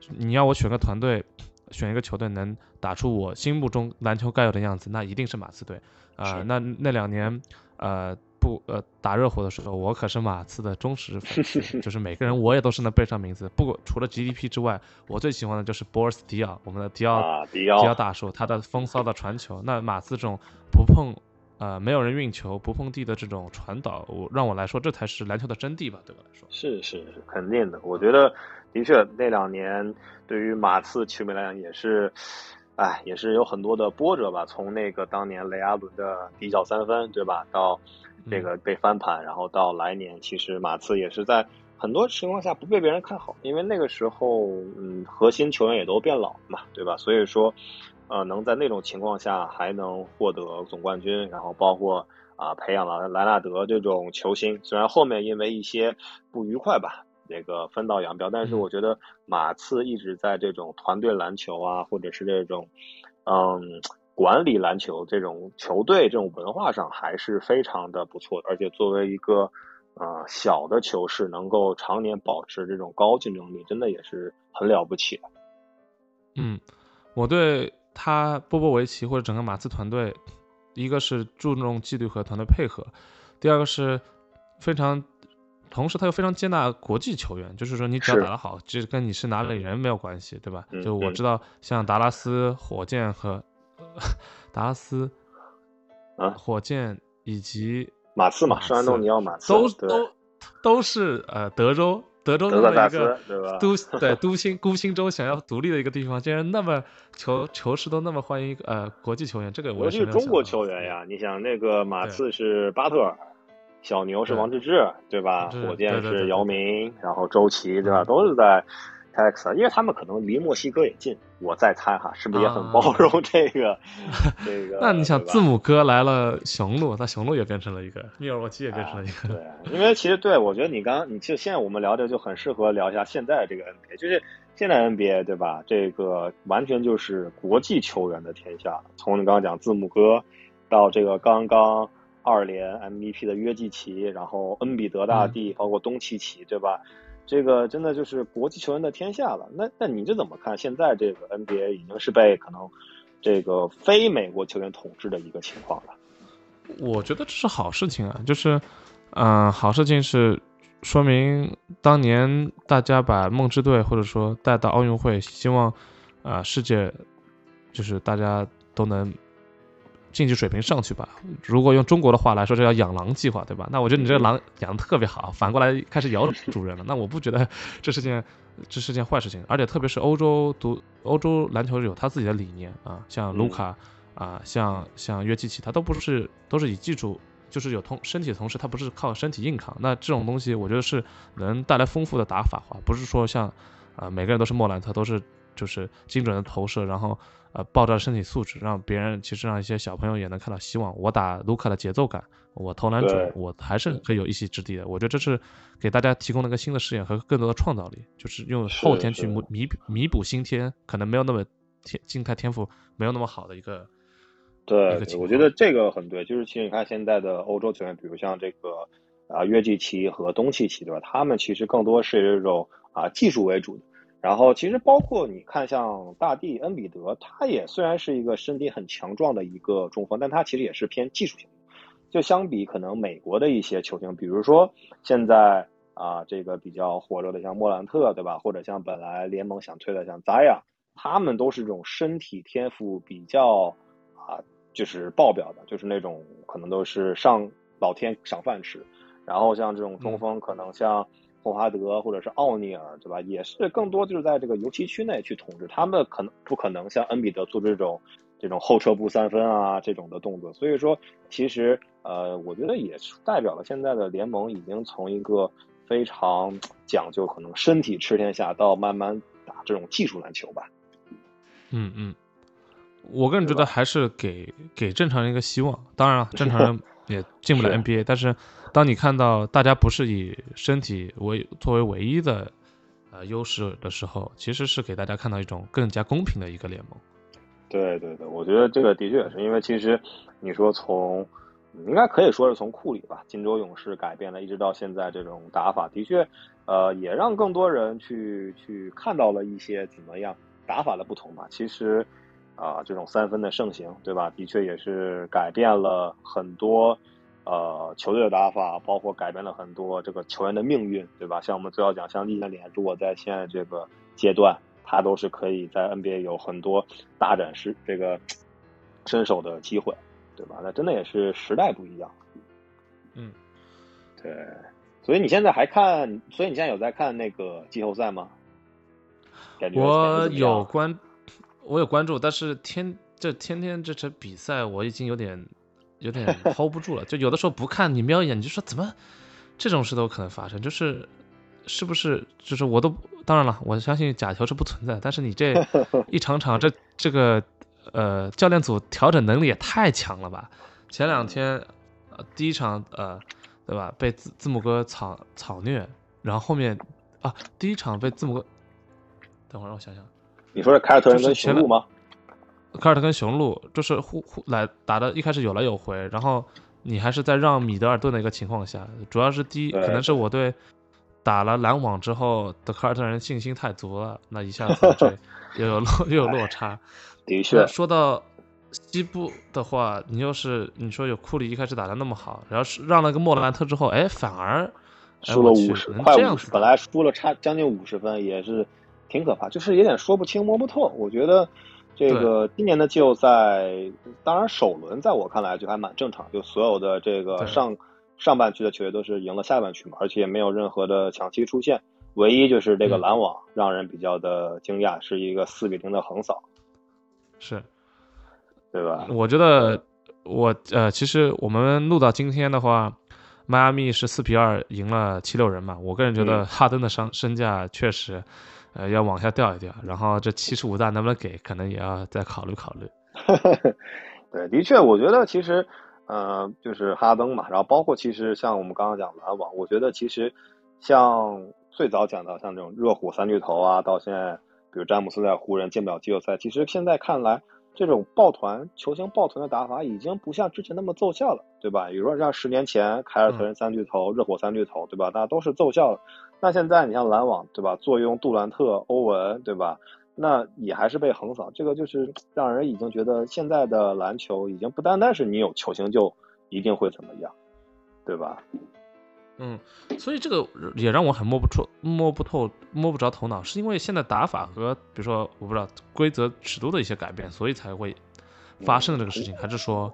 你要我选个团队，选一个球队能打出我心目中篮球该有的样子，那一定是马刺队啊。那那两年，呃，不，呃，打热火的时候，我可是马刺的忠实粉丝，就是每个人我也都是能背上名字。不过，除了 GDP 之外，我最喜欢的就是波尔斯迪奥，我们的迪奥迪奥大叔，他的风骚的传球。那马刺这种不碰，呃，没有人运球不碰地的这种传导，我让我来说，这才是篮球的真谛吧？对我来说，是是是，肯定的。我觉得。的确，那两年对于马刺球迷来讲也是，哎，也是有很多的波折吧。从那个当年雷阿伦的底角三分，对吧，到这个被翻盘，然后到来年，其实马刺也是在很多情况下不被别人看好，因为那个时候，嗯，核心球员也都变老了嘛，对吧？所以说，呃，能在那种情况下还能获得总冠军，然后包括啊，培养了莱纳德这种球星，虽然后面因为一些不愉快吧。这个分道扬镳，但是我觉得马刺一直在这种团队篮球啊，或者是这种嗯管理篮球这种球队这种文化上还是非常的不错的。而且作为一个呃小的球市，能够常年保持这种高竞争力，真的也是很了不起的。嗯，我对他波波维奇或者整个马刺团队，一个是注重纪律和团队配合，第二个是非常。同时，他又非常接纳国际球员，就是说，你只要打得好，其实跟你是哪里人没有关系，对吧？就我知道，像达拉斯火箭和 达拉斯啊，火箭以及马刺嘛，圣安东尼奥马刺都都都是呃德州德州的一个都对 都心孤星州想要独立的一个地方，竟然那么球球市都那么欢迎呃国际球员，这个我是中国球员呀，你想那个马刺是巴特尔。小牛是王治郅，对吧？火箭是姚明，然后周琦，对吧？都是在 Texas，因为他们可能离墨西哥也近。我再猜哈，是不是也很包容这个？这个？那你想，字母哥来了雄鹿，那雄鹿也变成了一个，密尔沃基也变成了一个。对，因为其实对我觉得你刚刚，你就现在我们聊的就很适合聊一下现在这个 NBA，就是现在 NBA 对吧？这个完全就是国际球员的天下。从你刚刚讲字母哥，到这个刚刚。二连 MVP 的约基奇，然后恩比德大帝，包括东契奇，对吧？这个真的就是国际球员的天下了。那那你这怎么看？现在这个 NBA 已经是被可能这个非美国球员统治的一个情况了。我觉得这是好事情啊，就是，嗯，好事情是说明当年大家把梦之队或者说带到奥运会，希望啊世界就是大家都能。竞技水平上去吧。如果用中国的话来说，这叫养狼计划，对吧？那我觉得你这个狼养的特别好，反过来开始咬主人了。那我不觉得这是件这是件坏事情。而且特别是欧洲独欧洲篮球有他自己的理念啊，像卢卡啊，像像约基奇，他都不是都是以技术，就是有同身体的同时，他不是靠身体硬扛。那这种东西，我觉得是能带来丰富的打法化，不是说像啊每个人都是莫兰特，都是就是精准的投射，然后呃爆炸身体素质，让别人其实让一些小朋友也能看到希望。我打卢卡的节奏感，我投篮准，我还是可以有一席之地的。我觉得这是给大家提供了一个新的视野和更多的创造力，就是用后天去弥弥补先天可能没有那么天静态天赋没有那么好的一个。对，我觉得这个很对。就是其实你看现在的欧洲球员，比如像这个啊约基奇和东契奇，对吧？他们其实更多是这种啊技术为主的。然后其实包括你看像大帝恩比德，他也虽然是一个身体很强壮的一个中锋，但他其实也是偏技术型的。就相比可能美国的一些球星，比如说现在啊这个比较火热的像莫兰特，对吧？或者像本来联盟想推的像扎亚，他们都是这种身体天赋比较啊。就是爆表的，就是那种可能都是上老天赏饭吃，然后像这种中锋，可能像霍华德或者是奥尼尔，对吧？也是更多就是在这个油漆区内去统治，他们可能不可能像恩比德做这种这种后撤步三分啊这种的动作。所以说，其实呃，我觉得也代表了现在的联盟已经从一个非常讲究可能身体吃天下，到慢慢打这种技术篮球吧。嗯嗯。我个人觉得还是给给正常人一个希望。当然了，正常人 也进不了 NBA。但是，当你看到大家不是以身体为作为唯一的呃优势的时候，其实是给大家看到一种更加公平的一个联盟。对对对，我觉得这个的确也是，因为其实你说从应该可以说是从库里吧，金州勇士改变了，一直到现在这种打法，的确呃也让更多人去去看到了一些怎么样打法的不同吧。其实。啊，这种三分的盛行，对吧？的确也是改变了很多，呃，球队的打法，包括改变了很多这个球员的命运，对吧？像我们最要讲，像易建联，如果在现在这个阶段，他都是可以在 NBA 有很多大展示这个身手的机会，对吧？那真的也是时代不一样。嗯，对。所以你现在还看？所以你现在有在看那个季后赛吗？我有关。我有关注，但是天这天天这场比赛，我已经有点有点 hold 不住了。就有的时候不看，你瞄一眼，你就说怎么这种事都可能发生？就是是不是？就是我都当然了，我相信假球是不存在。但是你这 一场场这这个呃教练组调整能力也太强了吧？前两天呃第一场呃对吧被字字母哥草草虐，然后后面啊第一场被字母哥，等会儿让我想想。你说是凯尔特人跟雄鹿吗？凯尔特跟雄鹿就是互互来打的，一开始有来有回，然后你还是在让米德尔顿的一个情况下，主要是第一可能是我对打了篮网之后的凯尔特人信心太足了，那一下子这 又有落又有落差。的确，说到西部的话，你又是你说有库里一开始打的那么好，然后是让了个莫兰特之后，哎，反而输了五十，快五十，本来输了差将近五十分，也是。挺可怕，就是有点说不清摸不透。我觉得这个今年的季后赛，当然首轮在我看来就还蛮正常，就所有的这个上上半区的球队都是赢了下半区嘛，而且也没有任何的抢七出现。唯一就是这个篮网让人比较的惊讶，是一个四比零的横扫，是，对吧？我觉得我呃，其实我们录到今天的话，迈阿密是四比二赢了七六人嘛。我个人觉得哈登的身身价确实。呃，要往下掉一掉，然后这七十五大能不能给，可能也要再考虑考虑。对，的确，我觉得其实，呃，就是哈登嘛，然后包括其实像我们刚刚讲篮网，我觉得其实像最早讲到像这种热火三巨头啊，到现在比如詹姆斯在湖人进不了季后赛，其实现在看来，这种抱团球星抱团的打法已经不像之前那么奏效了，对吧？比如说像十年前凯尔特人三巨头、热火三巨头，对吧？大家都是奏效了。那现在你像篮网对吧？坐拥杜兰特、欧文对吧？那也还是被横扫，这个就是让人已经觉得现在的篮球已经不单单是你有球星就一定会怎么样，对吧？嗯，所以这个也让我很摸不出、摸不透、摸不着头脑，是因为现在打法和比如说我不知道规则尺度的一些改变，所以才会发生这个事情，还是说？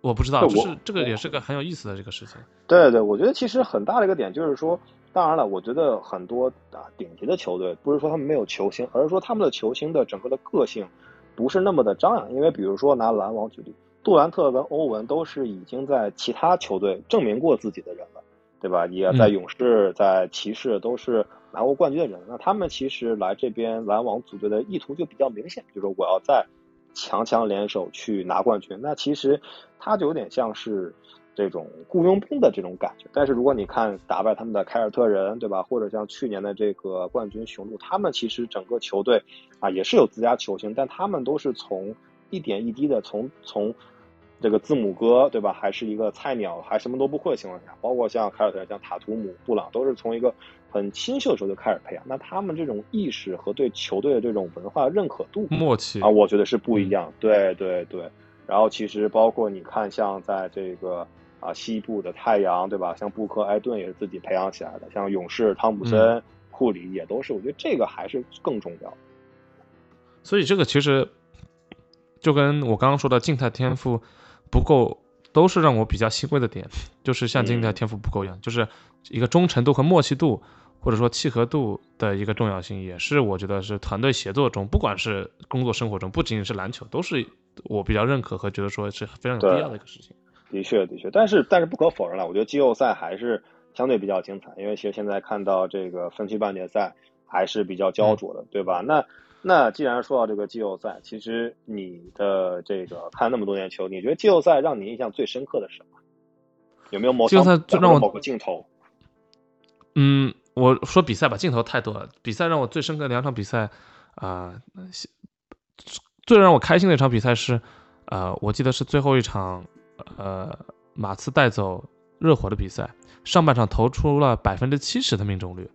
我不知道，就是这个也是个很有意思的这个事情。对对，我觉得其实很大的一个点就是说，当然了，我觉得很多啊顶级的球队不是说他们没有球星，而是说他们的球星的整个的个性不是那么的张扬。因为比如说拿篮网举例，杜兰特跟欧文都是已经在其他球队证明过自己的人了，对吧？也在勇士、在骑士都是拿过冠军的人，那他们其实来这边篮网组队的意图就比较明显，就是我要再强强联手去拿冠军。那其实他就有点像是这种雇佣兵的这种感觉。但是如果你看打败他们的凯尔特人，对吧？或者像去年的这个冠军雄鹿，他们其实整个球队啊也是有自家球星，但他们都是从一点一滴的从从。这个字母哥对吧？还是一个菜鸟，还什么都不会的情况下，包括像凯尔特人、像塔图姆、布朗，都是从一个很新秀的时候就开始培养。那他们这种意识和对球队的这种文化认可度、默契啊，我觉得是不一样。对对对。然后其实包括你看，像在这个啊西部的太阳对吧？像布克、埃顿也是自己培养起来的，像勇士、汤普森、库里也都是。我觉得这个还是更重要。所以这个其实就跟我刚刚说的静态天赋。不够，都是让我比较欣慰的点，就是像静态天赋不够一样，就是一个忠诚度和默契度，或者说契合度的一个重要性，也是我觉得是团队协作中，不管是工作生活中，不仅仅是篮球，都是我比较认可和觉得说是非常有必要的一个事情。的确，的确，但是但是不可否认了，我觉得季后赛还是相对比较精彩，因为其实现在看到这个分区半决赛还是比较焦灼的，对吧？那。那既然说到这个季后赛，其实你的这个看那么多年球，你觉得季后赛让你印象最深刻的是什么？有没有某季后赛让我某个镜头？嗯，我说比赛吧，镜头太多了。比赛让我最深刻的两场比赛啊，最让我开心的一场比赛是，呃，我记得是最后一场，呃，马刺带走热火的比赛，上半场投出了百分之七十的命中率。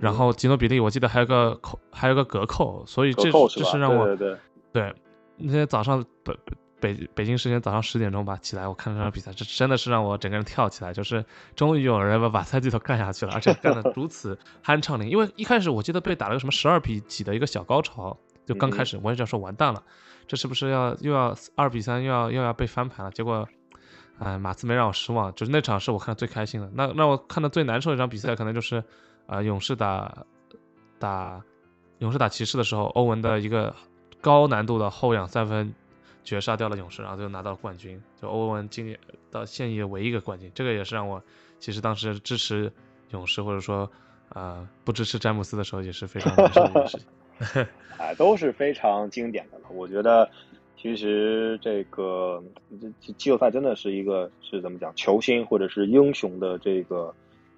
然后吉诺比利，我记得还有个扣，还有个隔扣，所以这这是让我对对对，那天早上北北北京时间早上十点钟吧起来，我看这场比赛，这真的是让我整个人跳起来，就是终于有人把把赛季都干下去了，而且干的如此酣畅淋因为一开始我记得被打了个什么十二比几的一个小高潮，就刚开始我也想说完蛋了，这是不是要又要二比三又要又要被翻盘了？结果，哎，马刺没让我失望，就是那场是我看的最开心的。那让我看的最难受的一场比赛，可能就是。啊，勇士打打勇士打骑士的时候，欧文的一个高难度的后仰三分绝杀掉了勇士，然后就拿到了冠军，就欧文今年到现役的唯一一个冠军。这个也是让我其实当时支持勇士或者说啊不支持詹姆斯的时候也是非常难受的一个事情。哎，都是非常经典的了。我觉得其实这个这季后赛真的是一个是怎么讲球星或者是英雄的这个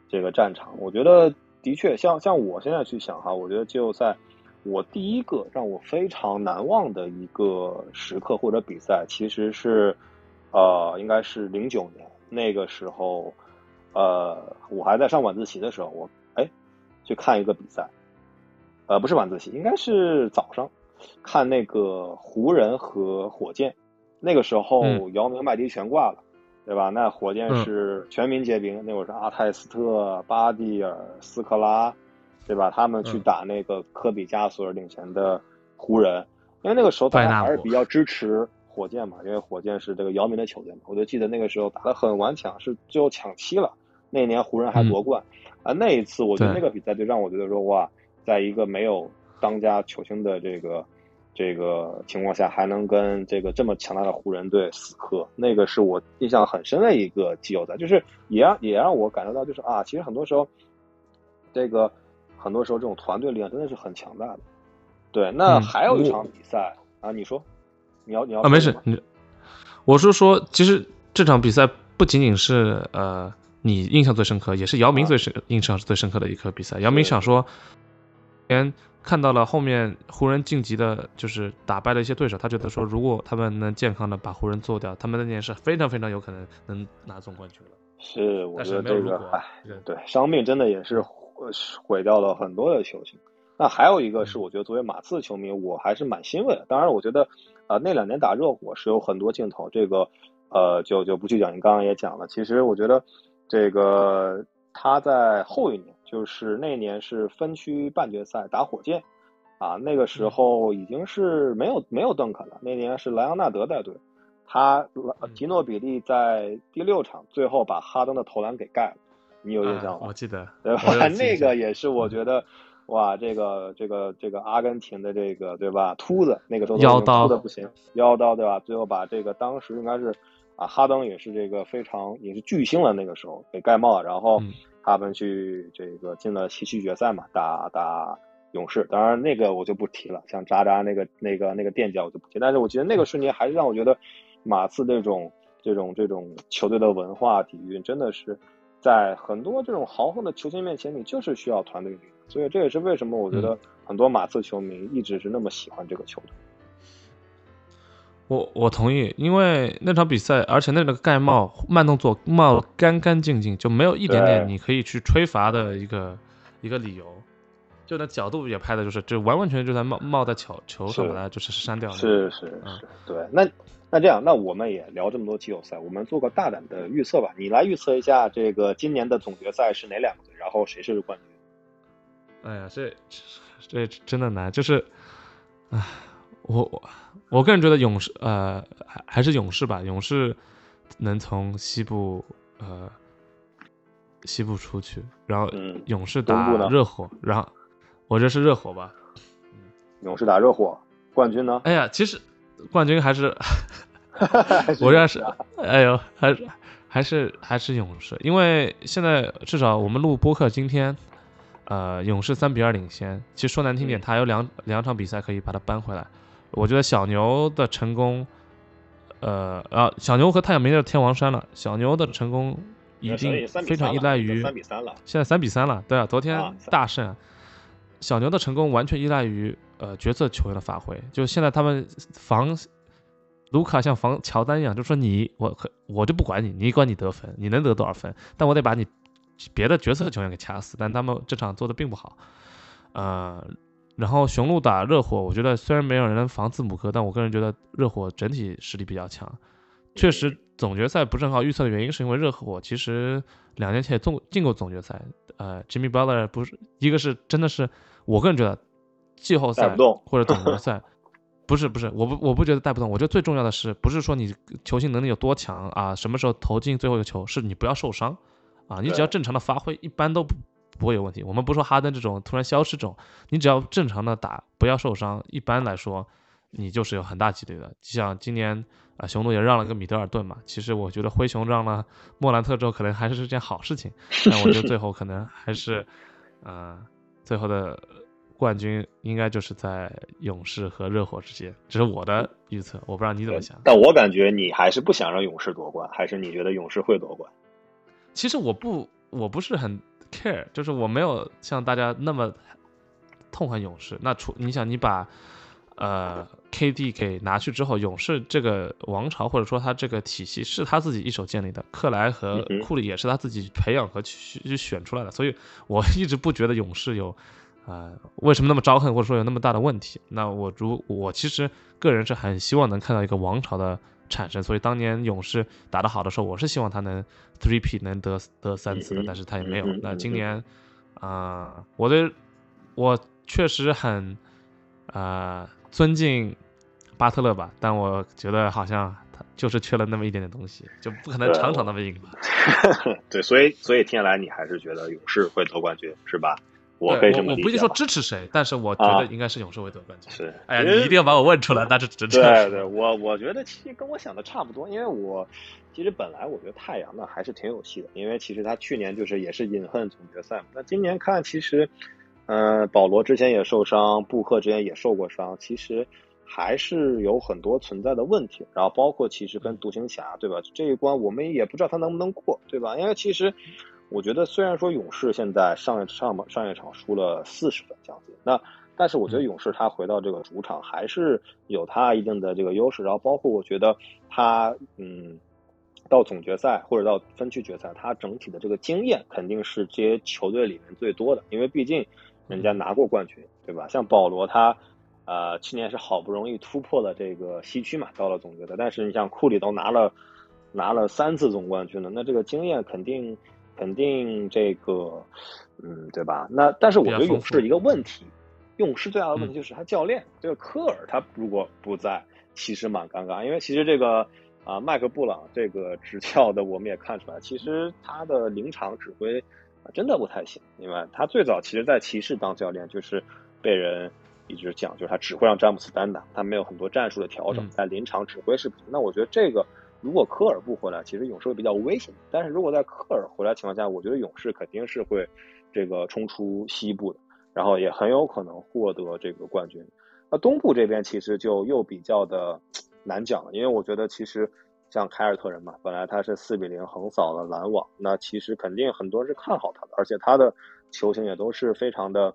这个战场。我觉得。的确，像像我现在去想哈，我觉得季后赛，我第一个让我非常难忘的一个时刻或者比赛，其实是，呃，应该是零九年那个时候，呃，我还在上晚自习的时候，我哎去看一个比赛，呃，不是晚自习，应该是早上看那个湖人和火箭，那个时候姚明、麦迪全挂了。对吧？那火箭是全民皆兵，那会儿是阿泰斯特、巴蒂尔、斯科拉，对吧？他们去打那个科比加索尔领衔的湖人，因为那个时候大家还是比较支持火箭嘛，因为火箭是这个姚明的球队嘛。我就记得那个时候打得很顽强，是最后抢七了。那年湖人还夺冠啊！那一次我觉得那个比赛就让我觉得说哇，在一个没有当家球星的这个。这个情况下还能跟这个这么强大的湖人队死磕，那个是我印象很深的一个季后赛，就是也让也让我感受到，就是啊，其实很多时候，这个很多时候这种团队力量真的是很强大的。对，那还有一场比赛啊，你说，你要你要啊，没事，你我是说，其实这场比赛不仅仅是呃你印象最深刻，也是姚明最深印象最深刻的一颗比赛。姚明想说，先。看到了后面湖人晋级的，就是打败了一些对手，他觉得说，如果他们能健康的把湖人做掉，他们那年是非常非常有可能能拿总冠军了。是，我觉得这个，哎，对，伤病真的也是毁掉了很多的球星。那还有一个是，我觉得作为马刺球迷，我还是蛮欣慰的。当然，我觉得，呃，那两年打热火是有很多镜头，这个，呃，就就不去讲。你刚刚也讲了，其实我觉得，这个他在后一年。就是那年是分区半决赛打火箭，啊，那个时候已经是没有没有邓肯了。那年是莱昂纳德带队，他吉诺比利在第六场最后把哈登的投篮给盖了，你有印象吗？我记得，对吧？那个也是我觉得，哇，这个这个这个阿根廷的这个对吧？秃子那个时候腰刀的不行，腰刀对吧？最后把这个当时应该是啊，哈登也是这个非常也是巨星了，那个时候给盖帽了，然后。他们去这个进了西区决赛嘛，打打勇士。当然那个我就不提了，像渣渣那个那个那个垫脚我就不提。但是我觉得那个瞬间还是让我觉得马刺这种这种这种球队的文化底蕴真的是在很多这种豪横的球星面前，你就是需要团队力。所以这也是为什么我觉得很多马刺球迷一直是那么喜欢这个球队。我我同意，因为那场比赛，而且那个盖帽慢动作帽干干净净，就没有一点点你可以去吹罚的一个一个理由。就那角度也拍的就是，就完完全全就在冒冒在球球上，把它就是删掉了。是是是，对。那那这样，那我们也聊这么多季后赛，我们做个大胆的预测吧。你来预测一下，这个今年的总决赛是哪两个队，然后谁是冠军？哎呀，这这真的难，就是，唉。我我我个人觉得勇士呃还还是勇士吧，勇士能从西部呃西部出去，然后勇士打热火，然后我觉得是热火吧。勇士打热火，冠军呢？哎呀，其实冠军还是 我认是，哎呦，还是还是还是勇士，因为现在至少我们录播客今天，呃，勇士三比二领先。其实说难听点，他有两两场比赛可以把它扳回来。我觉得小牛的成功，呃啊，小牛和太阳没得天王山了。小牛的成功已经非常依赖于三比三了，现在三比三了。对啊，昨天大胜。小牛的成功完全依赖于呃角色球员的发挥。就现在他们防卢卡像防乔丹一样，就说你我我就不管你，你管你得分，你能得多少分，但我得把你别的角色球员给掐死。但他们这场做的并不好，呃。然后雄鹿打热火，我觉得虽然没有人能防字母哥，但我个人觉得热火整体实力比较强。确实，总决赛不是很好预测的原因，是因为热火其实两年前也进进过总决赛。呃，Jimmy Butler 不是一个是真的是，我个人觉得季后赛或者总决 赛不是不是，我不我不觉得带不动。我觉得最重要的是，不是说你球星能力有多强啊，什么时候投进最后一个球，是你不要受伤啊，你只要正常的发挥，一般都不。不会有问题。我们不说哈登这种突然消失这种，你只要正常的打，不要受伤，一般来说，你就是有很大几率的。就像今年啊，雄鹿也让了个米德尔顿嘛。其实我觉得灰熊让了莫兰特之后，可能还是件好事情。但我觉得最后可能还是，呃，最后的冠军应该就是在勇士和热火之间。这是我的预测，我不知道你怎么想。但我感觉你还是不想让勇士夺冠，还是你觉得勇士会夺冠？其实我不，我不是很。Care 就是我没有像大家那么痛恨勇士。那除你想你把呃 KD 给拿去之后，勇士这个王朝或者说他这个体系是他自己一手建立的，克莱和库里也是他自己培养和去去选出来的。所以我一直不觉得勇士有呃为什么那么招恨或者说有那么大的问题。那我如我其实个人是很希望能看到一个王朝的。产生，所以当年勇士打得好的时候，我是希望他能 three P 能得得三次的，但是他也没有。那今年，啊，我对我确实很啊尊敬巴特勒吧，但我觉得好像他就是缺了那么一点点东西，就不可能场场那么赢吧。对，所以所以听下来你还是觉得勇士会夺冠军是吧？我我不一定说支持谁，但是我觉得应该是勇士会得冠军。是，哎呀，你一定要把我问出来，那是真的。对对，我我觉得其实跟我想的差不多，因为我其实本来我觉得太阳呢还是挺有戏的，因为其实他去年就是也是隐恨总决赛嘛。那今年看，其实，呃，保罗之前也受伤，布克之前也受过伤，其实还是有很多存在的问题。然后包括其实跟独行侠，对吧？这一关我们也不知道他能不能过，对吧？因为其实。我觉得虽然说勇士现在上一上上一场输了四十分将近，那但是我觉得勇士他回到这个主场还是有他一定的这个优势。然后包括我觉得他嗯，到总决赛或者到分区决赛，他整体的这个经验肯定是这些球队里面最多的，因为毕竟人家拿过冠军，对吧？像保罗他呃去年是好不容易突破了这个西区嘛，到了总决赛，但是你像库里都拿了拿了三次总冠军了，那这个经验肯定。肯定这个，嗯，对吧？那但是我觉得勇士一个问题，勇士最大的问题就是他教练这个科尔，他如果不在，其实蛮尴尬。因为其实这个啊，麦克布朗这个执教的，我们也看出来，其实他的临场指挥啊真的不太行。因为他最早其实，在骑士当教练，就是被人一直讲，就是他只会让詹姆斯单打，他没有很多战术的调整，在临场指挥是不行。那我觉得这个如果科尔不回来，其实勇士会比较危险。但是如果在科尔回来情况下，我觉得勇士肯定是会这个冲出西部的，然后也很有可能获得这个冠军。那东部这边其实就又比较的难讲了，因为我觉得其实像凯尔特人嘛，本来他是四比零横扫了篮网，那其实肯定很多人是看好他的，而且他的球星也都是非常的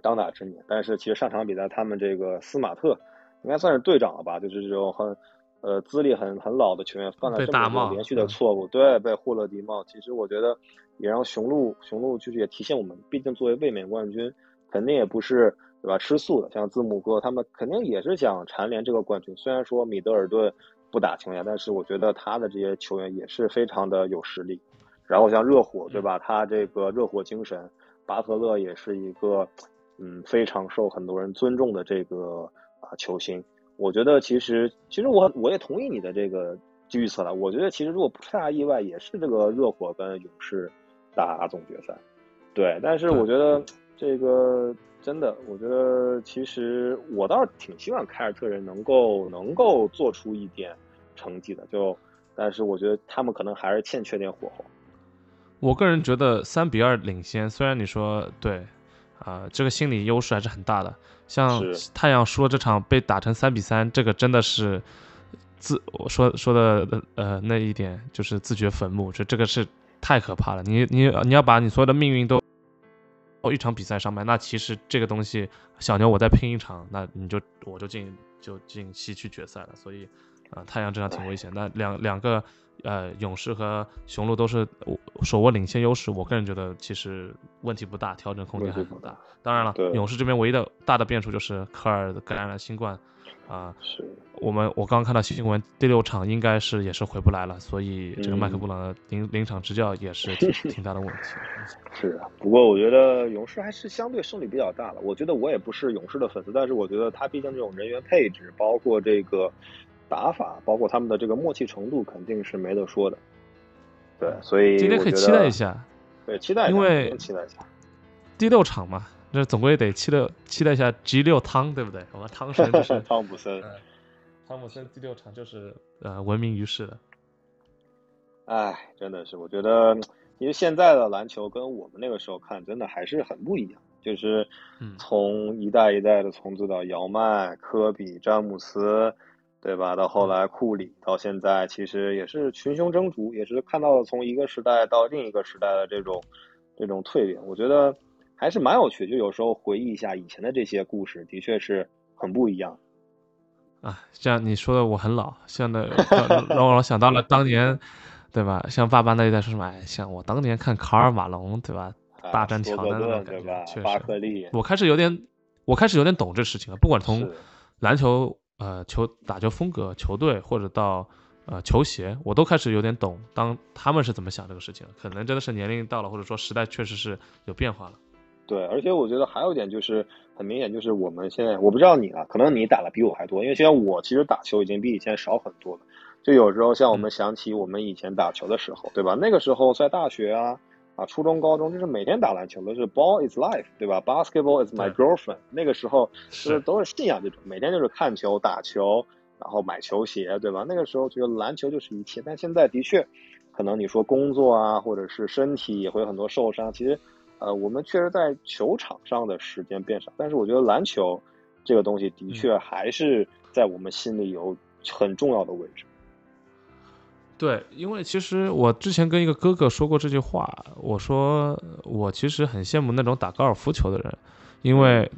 当打之年。但是其实上场比赛，他们这个斯马特应该算是队长了吧，就是这种很呃资历很很老的球员犯了这么多连续的错误，对，被霍勒迪帽。其实我觉得也让雄鹿雄鹿就是也提醒我们，毕竟作为卫冕冠军，肯定也不是。对吧？吃素的，像字母哥他们肯定也是想蝉联这个冠军。虽然说米德尔顿不打情况下，但是我觉得他的这些球员也是非常的有实力。然后像热火，对吧？他这个热火精神，巴特勒也是一个嗯非常受很多人尊重的这个啊球星。我觉得其实其实我我也同意你的这个预测了。我觉得其实如果不太大意外，也是这个热火跟勇士打总决赛。对，但是我觉得 这个。真的，我觉得其实我倒是挺希望凯尔特人能够能够做出一点成绩的，就但是我觉得他们可能还是欠缺点火候。我个人觉得三比二领先，虽然你说对啊，这个心理优势还是很大的。像太阳输了这场被打成三比三，这个真的是自我说说的呃那一点就是自掘坟墓，这这个是太可怕了。你你你要把你所有的命运都。哦，一场比赛上面，那其实这个东西，小牛我再拼一场，那你就我就进就进西区决赛了。所以，啊，太阳这场挺危险。那两两个，呃，勇士和雄鹿都是手握领先优势，我个人觉得其实问题不大，调整空间还很大。当然了，勇士这边唯一的大的变数就是科尔感染了新冠。啊，是我们我刚刚看到新闻，第六场应该是也是回不来了，所以这个麦克布朗的临临场执教也是挺挺大的问题。是啊，不过我觉得勇士还是相对胜率比较大了。我觉得我也不是勇士的粉丝，但是我觉得他毕竟这种人员配置，包括这个打法，包括他们的这个默契程度，肯定是没得说的。对，所以今天可以期待一下，对，期待，因为期待一下第六场嘛。那总归得期待期待一下 G 六汤，对不对？我们汤神就是 汤普森，汤普森第六场就是呃闻名于世的。哎，真的是，我觉得因为现在的篮球跟我们那个时候看真的还是很不一样，就是从一代一代的从指导姚麦、科比、詹姆斯，对吧？到后来库里，到现在其实也是群雄争逐，也是看到了从一个时代到另一个时代的这种这种蜕变。我觉得。还是蛮有趣，就有时候回忆一下以前的这些故事，的确是很不一样。啊，这样你说的我很老，像的让我想到了当年，对吧？像爸爸那一代说什么？哎，像我当年看卡尔马龙，对吧？大战乔丹那种感觉，确实。我开始有点，我开始有点懂这事情了。不管从篮球呃球打球风格、球队，或者到呃球鞋，我都开始有点懂。当他们是怎么想这个事情？可能真的是年龄到了，或者说时代确实是有变化了。对，而且我觉得还有一点就是很明显，就是我们现在我不知道你啊，可能你打的比我还多，因为现在我其实打球已经比以前少很多了。就有时候像我们想起我们以前打球的时候，对吧？那个时候在大学啊啊，初中、高中就是每天打篮球就是 Ball is life，对吧？Basketball is my girlfriend。那个时候是都是信仰这种，每天就是看球、打球，然后买球鞋，对吧？那个时候觉得篮球就是一切。但现在的确，可能你说工作啊，或者是身体也会有很多受伤，其实。呃，我们确实在球场上的时间变少，但是我觉得篮球这个东西的确还是在我们心里有很重要的位置。对，因为其实我之前跟一个哥哥说过这句话，我说我其实很羡慕那种打高尔夫球的人，因为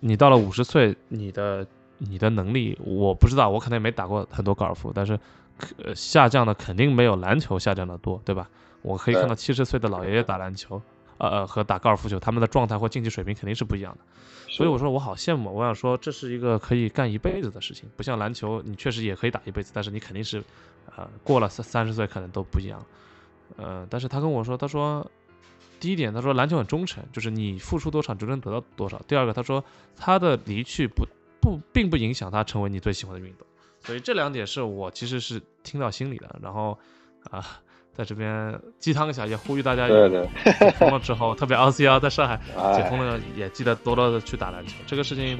你到了五十岁，你的你的能力我不知道，我可能也没打过很多高尔夫，但是下降的肯定没有篮球下降的多，对吧？我可以看到七十岁的老爷爷打篮球。呃和打高尔夫球，他们的状态或竞技水平肯定是不一样的，所以我说我好羡慕。我想说，这是一个可以干一辈子的事情，不像篮球，你确实也可以打一辈子，但是你肯定是，呃，过了三三十岁可能都不一样。呃，但是他跟我说，他说，第一点，他说篮球很忠诚，就是你付出多少就能得到多少。第二个，他说他的离去不不并不影响他成为你最喜欢的运动，所以这两点是我其实是听到心里的。然后啊。在这边鸡汤一下，也呼吁大家对对解封了之后，特别 LCL 在上海 哎解封了，也记得多多的去打篮球。这个事情，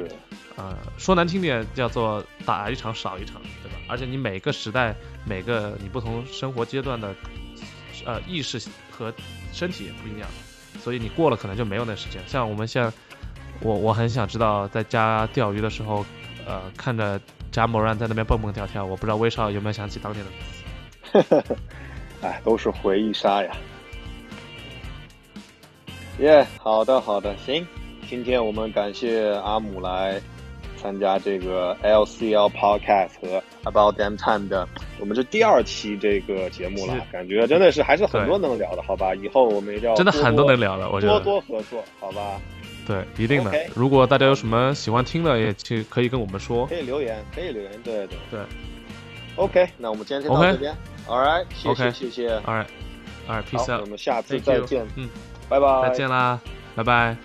呃，说难听点叫做打一场少一场，对吧？而且你每个时代、每个你不同生活阶段的呃意识和身体也不一样，所以你过了可能就没有那时间。像我们现在，我我很想知道在家钓鱼的时候，呃，看着贾某然在那边蹦蹦跳跳，我不知道威少有没有想起当年的。哎，都是回忆杀呀。耶、好的好的，行，今天我们感谢阿姆来参加这个 LCL Podcast 和 About Damn Time 的，我们这第二期这个节目了，感觉真的是还是很多能聊的，好吧？以后我们一定要真的很多能聊，聊了，我觉得。多多合作，好吧？对，一定的。如果大家有什么喜欢听的，也去可以跟我们说可。以留言，可以留言，对对对。OK，那我们今天先到这边。All right，谢谢谢谢。All right，All right，peace 好，out，我们下次再见，嗯，拜拜。再见啦，拜拜。